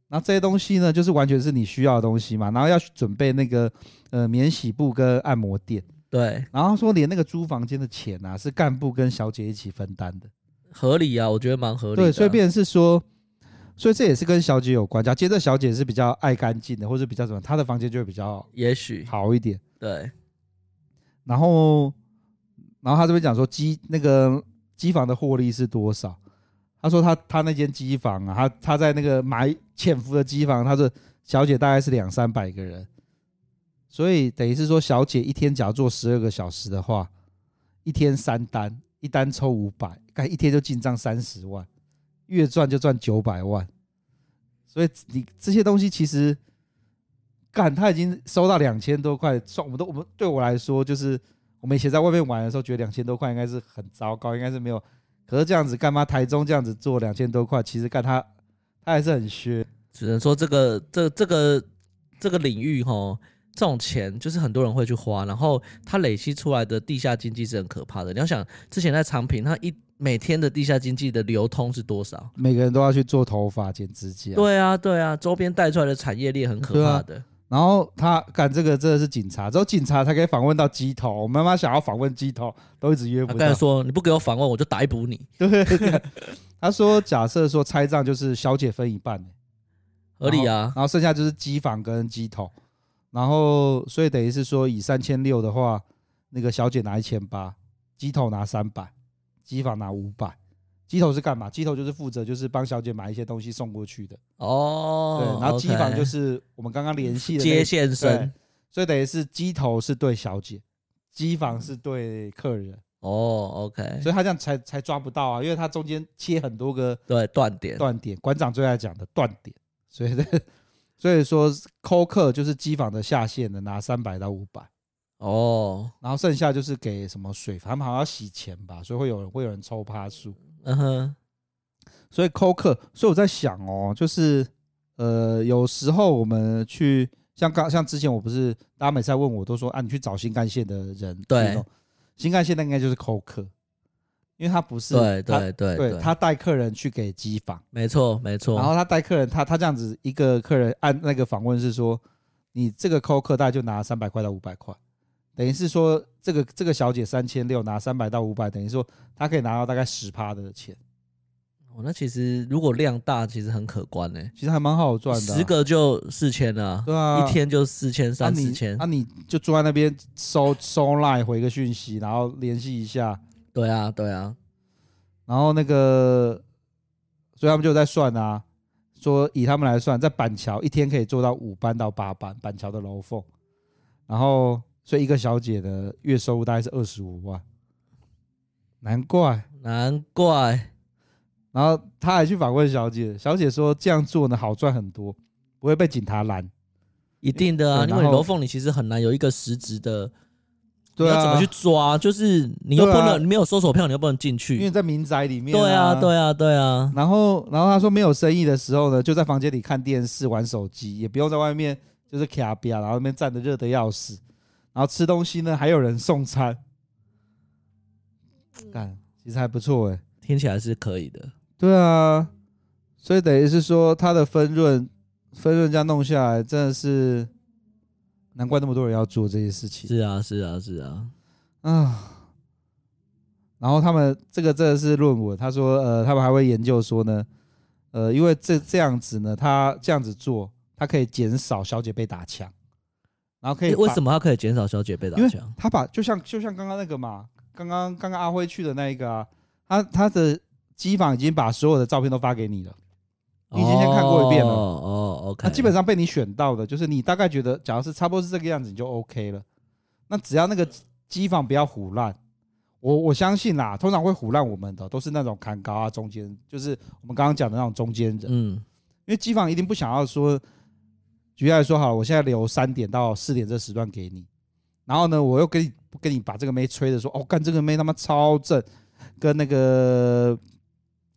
然后这些东西呢，就是完全是你需要的东西嘛。然后要去准备那个呃免洗布跟按摩垫。对，然后说连那个租房间的钱啊，是干部跟小姐一起分担的，合理啊，我觉得蛮合理的。对，所以变成是说，所以这也是跟小姐有关。假如接着小姐是比较爱干净的，或者比较什么，她的房间就会比较也许好一点。对，然后，然后他这边讲说机那个机房的获利是多少？他说他他那间机房啊，他他在那个买潜伏的机房，他说小姐大概是两三百个人，所以等于是说小姐一天假如做十二个小时的话，一天三单，一单抽五百，干一天就进账三十万，月赚就赚九百万，所以你这些东西其实。干，他已经收到两千多块，算我们都我们对我来说，就是我们以前在外面玩的时候，觉得两千多块应该是很糟糕，应该是没有。可是这样子干嘛？台中这样子做两千多块，其实干他他还是很削。只能说这个这这个这个领域哈，这种钱就是很多人会去花，然后他累积出来的地下经济是很可怕的。你要想之前在长平，它一每天的地下经济的流通是多少？每个人都要去做头发、剪指甲。对啊，对啊，周边带出来的产业链很可怕的。然后他干这个真的是警察，只有警察才可以访问到鸡头。我妈妈想要访问鸡头，都一直约不到。他刚才说你不给我访问，我就逮捕你。对，他说假设说拆账就是小姐分一半，合理啊。然后剩下就是机房跟鸡头，然后所以等于是说以三千六的话，那个小姐拿一千八，鸡头拿三百，机房拿五百。机头是干嘛？机头就是负责，就是帮小姐买一些东西送过去的。哦，对，然后机房就是我们刚刚联系的接线生，所以等于是机头是对小姐，机房是对客人。哦，OK，所以他这样才才抓不到啊，因为他中间切很多个对断点，断点，馆长最爱讲的断点。所以，<laughs> 所以说扣客就是机房的下线的拿三百到五百。哦，然后剩下就是给什么水，他们好像要洗钱吧，所以会有人会有人抽趴数。嗯哼，所以扣客，所以我在想哦，就是呃，有时候我们去像刚像之前我不是大家每次在问我都说啊，你去找新干线的人，对，新干线那应该就是扣客，因为他不是对对对对，他带客人去给机房，没错没错，然后他带客人，他他这样子一个客人按那个访问是说，你这个扣客大概就拿三百块到五百块。等于是说，这个这个小姐三千六拿三百到五百，等于说她可以拿到大概十趴的钱。哦，那其实如果量大，其实很可观呢。其实还蛮好赚的，十个就四千啊，对啊，一天就四千三四千。那你就坐在那边收收 line 回个讯息，然后联系一下。对啊，对啊。然后那个，所以他们就在算啊，说以他们来算，在板桥一天可以做到五班到八班，板桥的楼凤。然后，所以一个小姐的月收入大概是二十五万。难怪，难怪。然后他还去访问小姐，小姐说这样做呢好赚很多，不会被警察拦。一定的啊，因为楼凤你其实很难有一个实质的，对啊，你要怎么去抓？就是你又不能，你没有搜索票，你又不能进去，因为在民宅里面。对啊，对啊，对啊。然后，然后他说没有生意的时候呢，就在房间里看电视、玩手机，也不用在外面就是卡比啊，然后那边站的热的要死。然后吃东西呢，还有人送餐，干，其实还不错哎，听起来是可以的。对啊，所以等于是说，他的分润，分润这样弄下来，真的是难怪那么多人要做这些事情。是啊，是啊，是啊，啊。然后他们这个真的是论文，他说，呃，他们还会研究说呢，呃，因为这这样子呢，他这样子做，他可以减少小姐被打枪，然后可以为什么他可以减少小姐被打枪？他把就像就像刚刚那个嘛，刚刚刚刚阿辉去的那一个啊，他他的。机房已经把所有的照片都发给你了，你已经先看过一遍了。哦，哦，OK。那基本上被你选到的，就是你大概觉得，假如是差不多是这个样子，你就 OK 了。那只要那个机房不要腐烂，我我相信啦，通常会腐烂我们的都是那种砍高啊，中间就是我们刚刚讲的那种中间人。嗯，因为机房一定不想要说，举例来说好了，我现在留三点到四点这时段给你，然后呢，我又跟你跟你把这个妹吹的说，哦，干这个妹他妈超正，跟那个。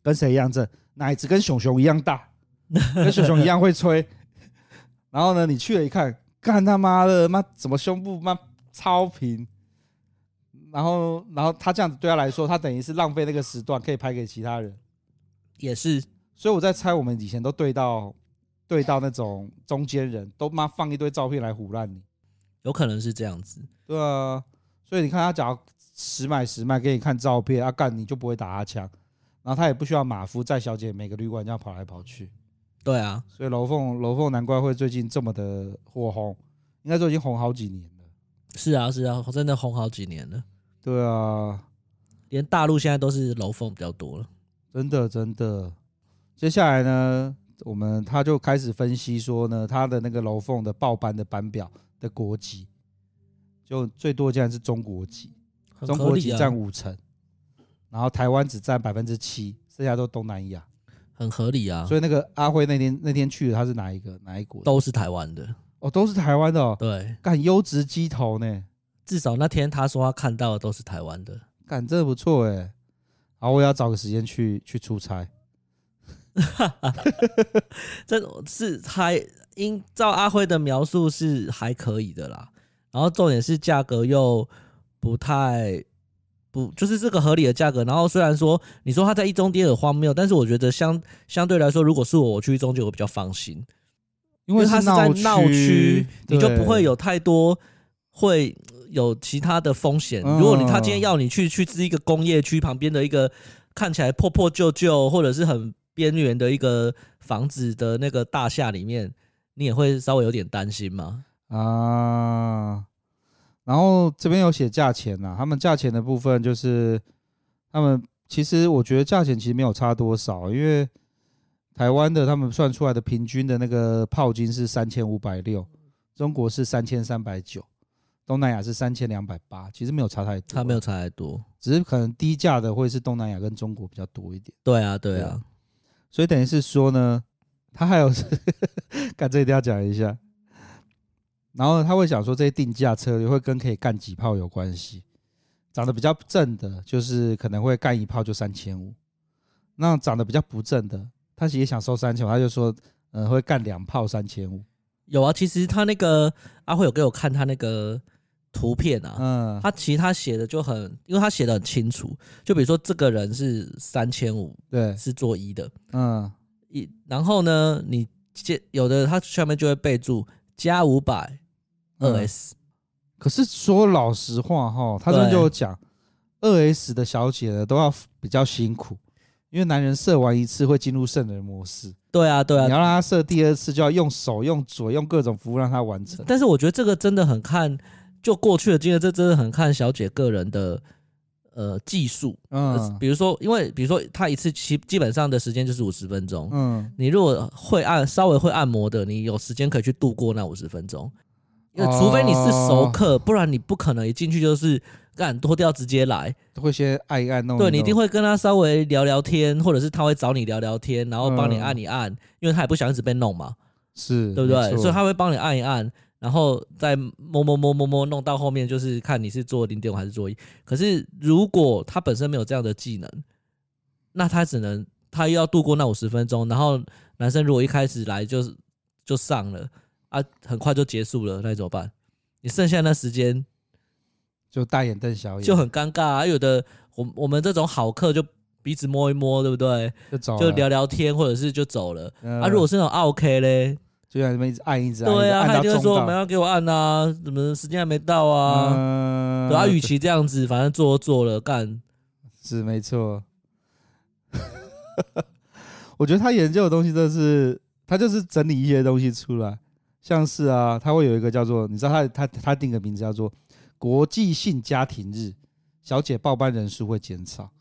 跟谁一样正？奶子跟熊熊一样大，<laughs> 跟熊熊一样会吹。然后呢，你去了一看，干他妈的妈，怎么胸部妈超平？然后，然后他这样子对他来说，他等于是浪费那个时段，可以拍给其他人。也是，所以我在猜，我们以前都对到对到那种中间人都妈放一堆照片来唬烂你，有可能是这样子。对啊，所以你看他假如十买十卖给你看照片，啊干你就不会打他枪。然后他也不需要马夫载小姐每个旅馆这样跑来跑去，对啊，所以楼凤楼凤难怪会最近这么的火红，应该说已经红好几年了。是啊是啊，真的红好几年了。对啊，连大陆现在都是楼凤比较多了，真的真的。接下来呢，我们他就开始分析说呢，他的那个楼凤的报班的班表的国籍，就最多竟然是中国籍，中国籍占五成。然后台湾只占百分之七，剩下都东南亚，很合理啊。所以那个阿辉那天那天去的，他是哪一个哪一国？都是台湾的哦，都是台湾的、哦。对，干优质机头呢。至少那天他说他看到的都是台湾的，干这不错哎。好，我也要找个时间去去出差。<laughs> 这是还应照阿辉的描述是还可以的啦。然后重点是价格又不太。不，就是这个合理的价格。然后虽然说你说他在一中跌很荒谬，但是我觉得相相对来说，如果是我，我去一中就我比较放心，因为他是在闹区，你就不会有太多会有其他的风险。如果你他今天要你去去支一个工业区旁边的一个看起来破破旧旧或者是很边缘的一个房子的那个大厦里面，你也会稍微有点担心吗？啊。然后这边有写价钱呐，他们价钱的部分就是，他们其实我觉得价钱其实没有差多少，因为台湾的他们算出来的平均的那个炮金是三千五百六，中国是三千三百九，东南亚是三千两百八，其实没有差太多，它没有差太多，只是可能低价的会是东南亚跟中国比较多一点。对啊，对啊，所以等于是说呢，他还有，<laughs> 干这一定要讲一下。然后他会想说，这些定价策略会跟可以干几炮有关系。长得比较正的，就是可能会干一炮就三千五。那长得比较不正的，他也想收三千五，他就说，嗯，会干两炮三千五。有啊，其实他那个阿辉有给我看他那个图片啊，嗯，他其实他写的就很，因为他写的很清楚。就比如说这个人是三千五，对，是做一的，嗯，一，然后呢，你接有的他下面就会备注加五百。二 S，可是说老实话哈，他这边就有讲，二 S 的小姐呢都要比较辛苦，因因为男人射完一次会进入圣人模式。对啊，对啊，你要让他射第二次，就要用手、用嘴、用各种服务让他完成。但是我觉得这个真的很看，就过去的经验，这真的很看小姐个人的呃技术。嗯，比如说，因为比如说她一次基基本上的时间就是五十分钟。嗯，你如果会按稍微会按摩的，你有时间可以去度过那五十分钟。因为除非你是熟客，哦、不然你不可能一进去就是。干脱掉直接来，会先按一按弄，弄。对，你一定会跟他稍微聊聊天，或者是他会找你聊聊天，然后帮你按一按，嗯、因为他也不想一直被弄嘛，是对不对？所以他会帮你按一按，然后再摸摸摸摸摸，弄到后面就是看你是做零点五还是做一。可是如果他本身没有这样的技能，那他只能他又要度过那五十分钟，然后男生如果一开始来就就上了啊，很快就结束了，那怎么办？你剩下那时间。就大眼瞪小眼，就很尴尬啊！有的我我们这种好客就彼此摸一摸，对不对？就走，就聊聊天，或者是就走了。嗯、啊，如果是那种 OK 嘞，就在那边一直按，一直按。对啊，他就说我们要给我按啊，怎么时间还没到啊？嗯、对啊，与其这样子，反正做都做了，干是没错。<laughs> 我觉得他研究的东西都是，他就是整理一些东西出来，像是啊，他会有一个叫做，你知道他他他定个名字叫做。国际性家庭日，小姐报班人数会减少。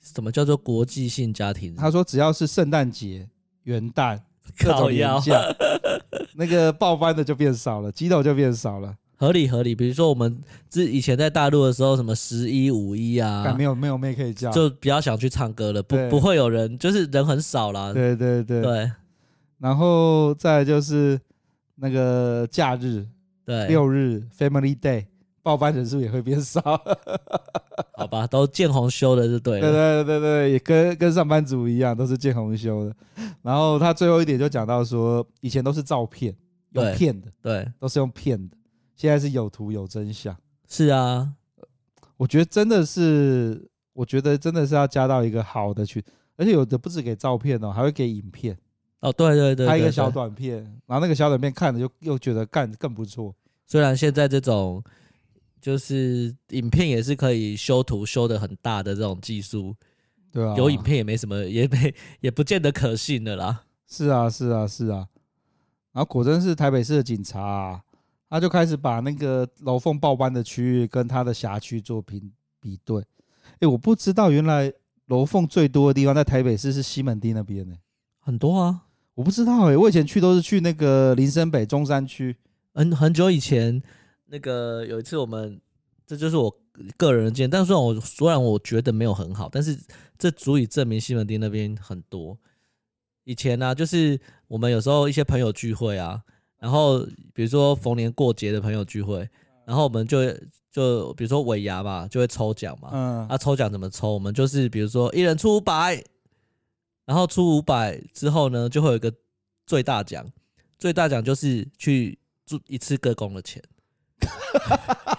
什么叫做国际性家庭日？他说只要是圣诞节、元旦各种年假，<laughs> 那个报班的就变少了，机头就变少了。合理合理。比如说我们之以前在大陆的时候，什么十一、五一啊，没有没有妹可以叫，就比较想去唱歌了。不不会有人，就是人很少啦。对对对对。然后再就是那个假日，对，六日 Family Day。报班人数也会变少，<laughs> 好吧，都见红修的就对了。对对对对，也跟跟上班族一样，都是见红修的。然后他最后一点就讲到说，以前都是照片，用骗的，对，都是用骗的。现在是有图有真相。是啊，我觉得真的是，我觉得真的是要加到一个好的群，而且有的不止给照片哦，还会给影片。哦，对对对，拍一个小短片，然后那个小短片看着就又觉得干更不错。虽然现在这种。就是影片也是可以修图修的很大的这种技术，对啊，有影片也没什么，也没也不见得可信的啦。是啊，是啊，是啊。然后果真是台北市的警察啊，他就开始把那个楼凤报班的区域跟他的辖区做评比对。哎，我不知道原来楼凤最多的地方在台北市是西门町那边呢，很多啊，我不知道哎，我以前去都是去那个林森北中山区，很很久以前。那个有一次我们，这就是我个人的见，但虽然我虽然我觉得没有很好，但是这足以证明西门町那边很多。以前呢、啊，就是我们有时候一些朋友聚会啊，然后比如说逢年过节的朋友聚会，然后我们就就比如说尾牙嘛，就会抽奖嘛。嗯。啊，抽奖怎么抽？我们就是比如说一人出五百，然后出五百之后呢，就会有一个最大奖，最大奖就是去住一次歌工的钱。哈哈哈！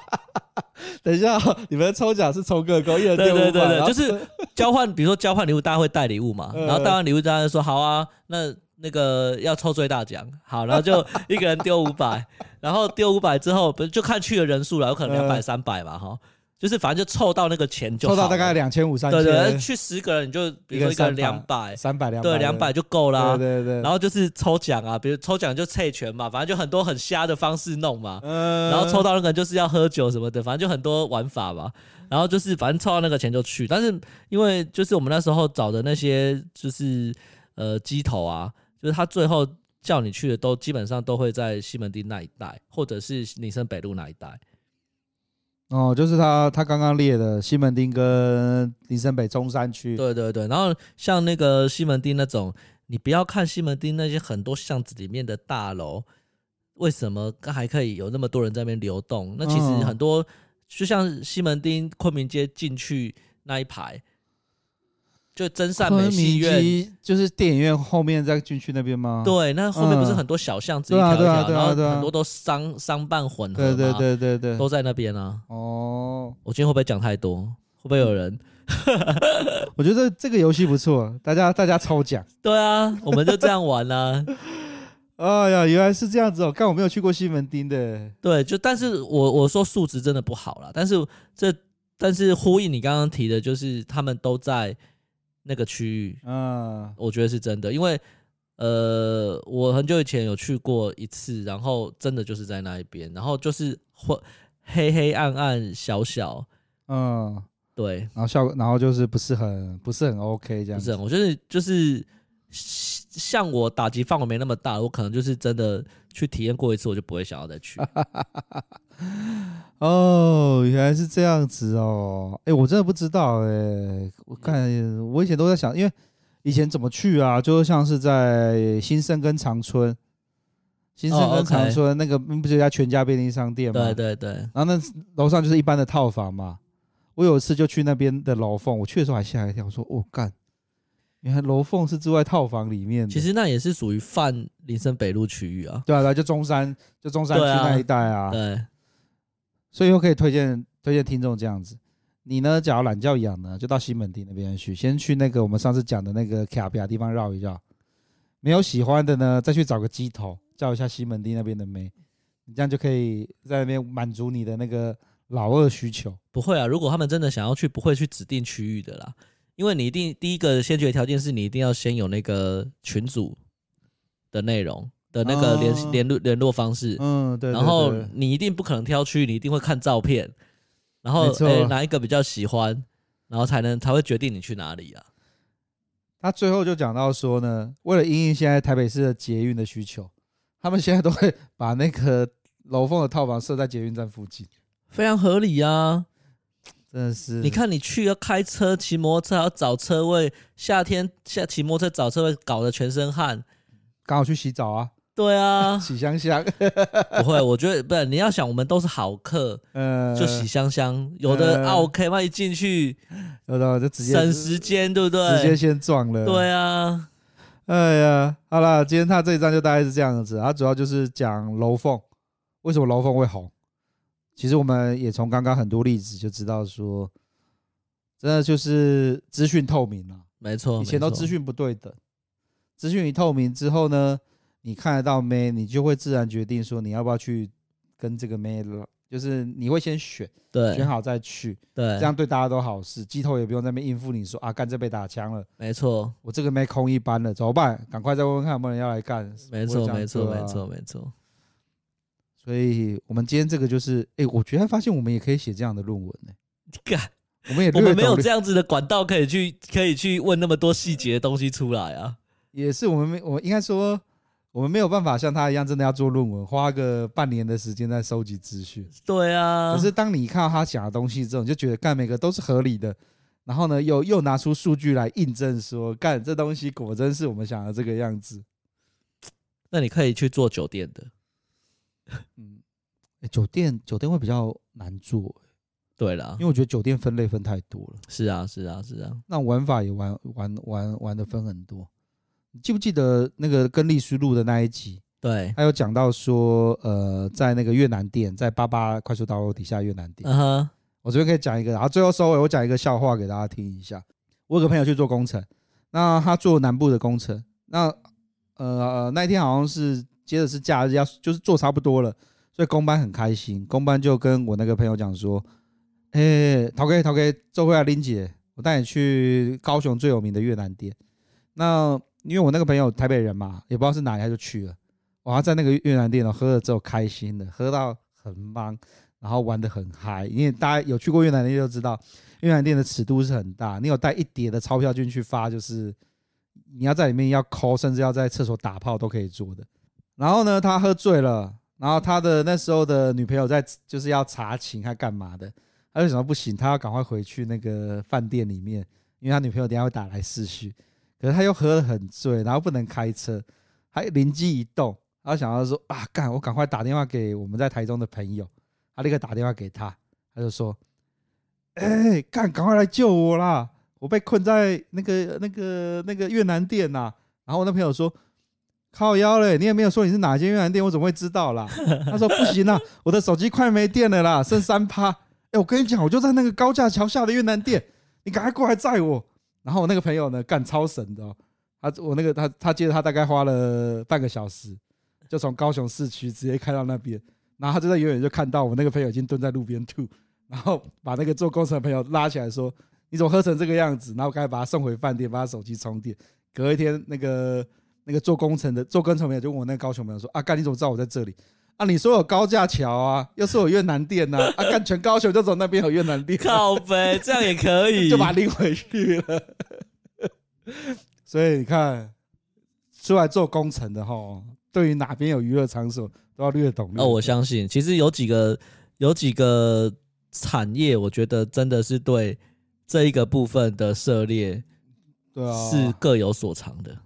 等一下，你们抽奖是抽个够，一人 <laughs> 丢对对对对，就是交换，比如说交换礼物，大家会带礼物嘛，<laughs> 然后带完礼物，大家就说好啊，那那个要抽最大奖，好，然后就一个人丢五百，然后丢五百之后，不是就看去的人数了，有可能两 <laughs> 百、三百嘛，哈。就是反正就凑到那个钱就，凑到大概两千五三千。对对，去十个人你就比如说一个人两百，三百两百，对两百就够啦。对对对。然后就是抽奖啊，比如抽奖就猜拳嘛，反正就很多很瞎的方式弄嘛。嗯。然后抽到那个人就是要喝酒什么的，反正就很多玩法嘛。然后就是反正凑到那个钱就去，但是因为就是我们那时候找的那些就是呃鸡头啊，就是他最后叫你去的都基本上都会在西门町那一带，或者是林森北路那一带。哦，就是他他刚刚列的西门町跟林森北中山区，对对对。然后像那个西门町那种，你不要看西门町那些很多巷子里面的大楼，为什么还可以有那么多人在那边流动？那其实很多，就像西门町昆明街进去那一排。就真善美戏院，就是电影院后面在进去那边吗？对，那后面不是很多小巷子一条一条，然后很多都商商办混合，对对对对对，都在那边啊。哦，我今天会不会讲太多？会不会有人？<laughs> 我觉得这个游戏不错，大家大家抽奖。<laughs> 对啊，我们就这样玩啊。<laughs> 哎呀，原来是这样子哦！刚我没有去过西门町的。对，就但是我我说素质真的不好啦，但是这但是呼应你刚刚提的，就是他们都在。那个区域。嗯，我觉得是真的，因为呃，我很久以前有去过一次，然后真的就是在那一边，然后就是灰黑黑暗暗小小，嗯，对，然后效果，然后就是不是很不是很 OK 这样子。不是，我觉得就是像我打击范围没那么大，我可能就是真的去体验过一次，我就不会想要再去。<laughs> 哦，原来是这样子哦！哎，我真的不知道哎。我看我以前都在想，因为以前怎么去啊？就像是在新生跟长春，新生跟长春那个不是有家全家便利商店吗？对对对。然后那楼上就是一般的套房嘛。我有一次就去那边的楼凤，我去的时候还吓一跳，我说：“哦，干，原来楼凤是住在套房里面。”其实那也是属于泛林森北路区域啊。对啊，就中山，就中山区那一带啊。对。所以又可以推荐推荐听众这样子，你呢，假如懒觉痒呢，就到西门町那边去，先去那个我们上次讲的那个卡比亚地方绕一绕。没有喜欢的呢，再去找个鸡头叫一下西门町那边的妹，你这样就可以在那边满足你的那个老二需求。不会啊，如果他们真的想要去，不会去指定区域的啦，因为你一定第一个先决条件是你一定要先有那个群组的内容。的那个联联络联络方式，嗯，对，然后你一定不可能挑区，你一定会看照片，然后诶哪一个比较喜欢，然后才能才会决定你去哪里啊。他最后就讲到说呢，为了应应现在台北市的捷运的需求，他们现在都会把那个楼凤的套房设在捷运站附近，非常合理啊，真的是。你看你去要开车、骑摩托车还要找车位，夏天下骑摩托车找车位搞得全身汗，刚好去洗澡啊。对啊，<laughs> 洗香香 <laughs> 不会，我觉得不是。你要想，我们都是好客，嗯，就洗香香。有的啊 OK，万一进去，有的就直接省时间，对不对？直接先撞了。对啊，哎呀，好了，今天他这一章就大概是这样子。他主要就是讲楼凤，为什么楼凤会红？其实我们也从刚刚很多例子就知道说，真的就是资讯透明了。没错，以前都资讯不对等，资讯一透明之后呢？你看得到妹，你就会自然决定说你要不要去跟这个妹了，就是你会先选，对，选好再去，对，这样对大家都好事。鸡头也不用在那边应付你说啊，干这被打枪了，没错，我这个没空一班了，怎么办？赶快再问问看有没有人要来干。没错，没错，没错，没错。所以我们今天这个就是，哎，我居然发现我们也可以写这样的论文呢。<laughs> 你看，我们也我们没有这样子的管道可以去可以去问那么多细节的东西出来啊。也是我们没，我应该说。我们没有办法像他一样，真的要做论文，花个半年的时间在收集资讯。对啊。可是当你看到他讲的东西之后，你就觉得干每个都是合理的。然后呢，又又拿出数据来印证说，干这东西果真是我们想的这个样子。那你可以去做酒店的。嗯，酒店酒店会比较难做。对了，因为我觉得酒店分类分太多了。是啊，是啊，是啊。那玩法也玩玩玩玩的分很多。你记不记得那个跟丽书录的那一集？对，他有讲到说，呃，在那个越南店，在八八快速道路底下越南店。嗯哼，我这边可以讲一个，然后最后收尾，我讲一个笑话给大家听一下。我有个朋友去做工程，那他做南部的工程，那呃那一天好像是接着是假日，要就是做差不多了，所以工班很开心，工班就跟我那个朋友讲说，哎，陶哥陶哥，周慧啊，林姐，我带你去高雄最有名的越南店。那因为我那个朋友台北人嘛，也不知道是哪里，他就去了。哇，在那个越南店呢，喝了之后开心的，喝到很茫，然后玩得很嗨。因为大家有去过越南店就知道，越南店的尺度是很大。你有带一叠的钞票进去发，就是你要在里面要抠，甚至要在厕所打炮都可以做的。然后呢，他喝醉了，然后他的那时候的女朋友在就是要查寝还干嘛的，他就想说不行，他要赶快回去那个饭店里面，因为他女朋友等下会打来视讯。可是他又喝得很醉，然后不能开车，还灵机一动，他想要说啊，干，我赶快打电话给我们在台中的朋友，他立刻打电话给他，他就说，哎、欸，干，赶快来救我啦，我被困在那个那个那个越南店呐、啊。然后我那朋友说，靠腰嘞，你也没有说你是哪间越南店，我怎么会知道啦？他说不行啦，<laughs> 我的手机快没电了啦，剩三趴。哎，我跟你讲，我就在那个高架桥下的越南店，你赶快过来载我。然后我那个朋友呢，干超神的哦，他我那个他他接着他大概花了半个小时，就从高雄市区直接开到那边，然后他就在远远就看到我那个朋友已经蹲在路边吐，然后把那个做工程的朋友拉起来说：“你怎么喝成这个样子？然后赶紧把他送回饭店，把他手机充电。隔一天，那个那个做工程的做工程朋友就问我那个高雄朋友说：“啊，干你怎么知道我在这里？啊，你说有高架桥啊，又是有越南店呐，<laughs> 啊，干、啊、全高雄就走那边有越南店，靠呗，这样也可以，<laughs> 就把它拎回去了。所以你看，出来做工程的哈，对于哪边有娱乐场所都要略懂，略懂。哦，我相信，其实有几个有几个产业，我觉得真的是对。这一个部分的涉猎，对啊，是各有所长的。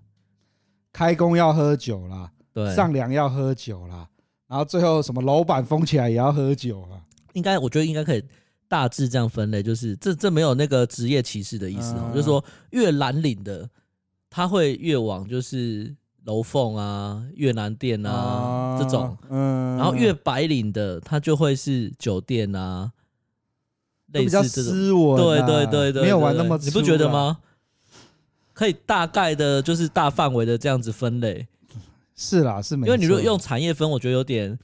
开工要喝酒啦，对，上梁要喝酒啦，然后最后什么楼板封起来也要喝酒啊。应该，我觉得应该可以大致这样分类，就是这这没有那个职业歧视的意思哦，就是说越蓝领的，他会越往就是楼凤啊、越南店啊这种，嗯，然后越白领的，他就会是酒店啊。类似这种，对对对对，没有玩那么，你不觉得吗？可以大概的，就是大范围的这样子分类。是啦，是没错。因为你如果用产业分，我觉得有点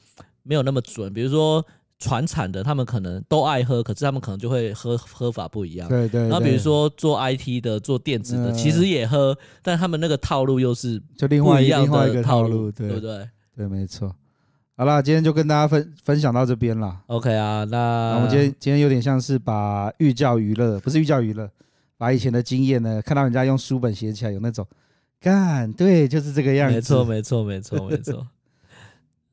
没有那么准。比如说传产的，他们可能都爱喝，可是他们可能就会喝喝法不一样。对对。然后比如说做 IT 的、做电子的，其实也喝，但他们那个套路又是就另外一样的套路，对不对？对，没错。好啦，今天就跟大家分分享到这边啦。OK 啊，那，那我们今天今天有点像是把寓教于乐，不是寓教于乐，把以前的经验呢，看到人家用书本写起来，有那种干，对，就是这个样子。没错，没错，没错，没错。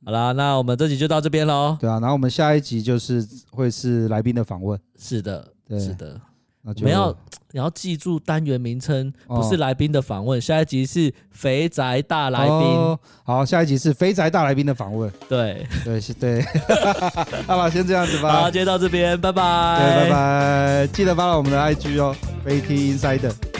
好啦，那我们这集就到这边喽。对啊，然后我们下一集就是会是来宾的访问。是的，对，是的。我们要你要记住单元名称，不是来宾的访问。下一集是肥宅大来宾。好，下一集是肥宅大来宾的访问。<laughs> 对对是对。<laughs> 好了，先这样子吧。好，今天到这边，拜拜。对，拜拜。记得发到我们的 IG 哦，飞 T Insider。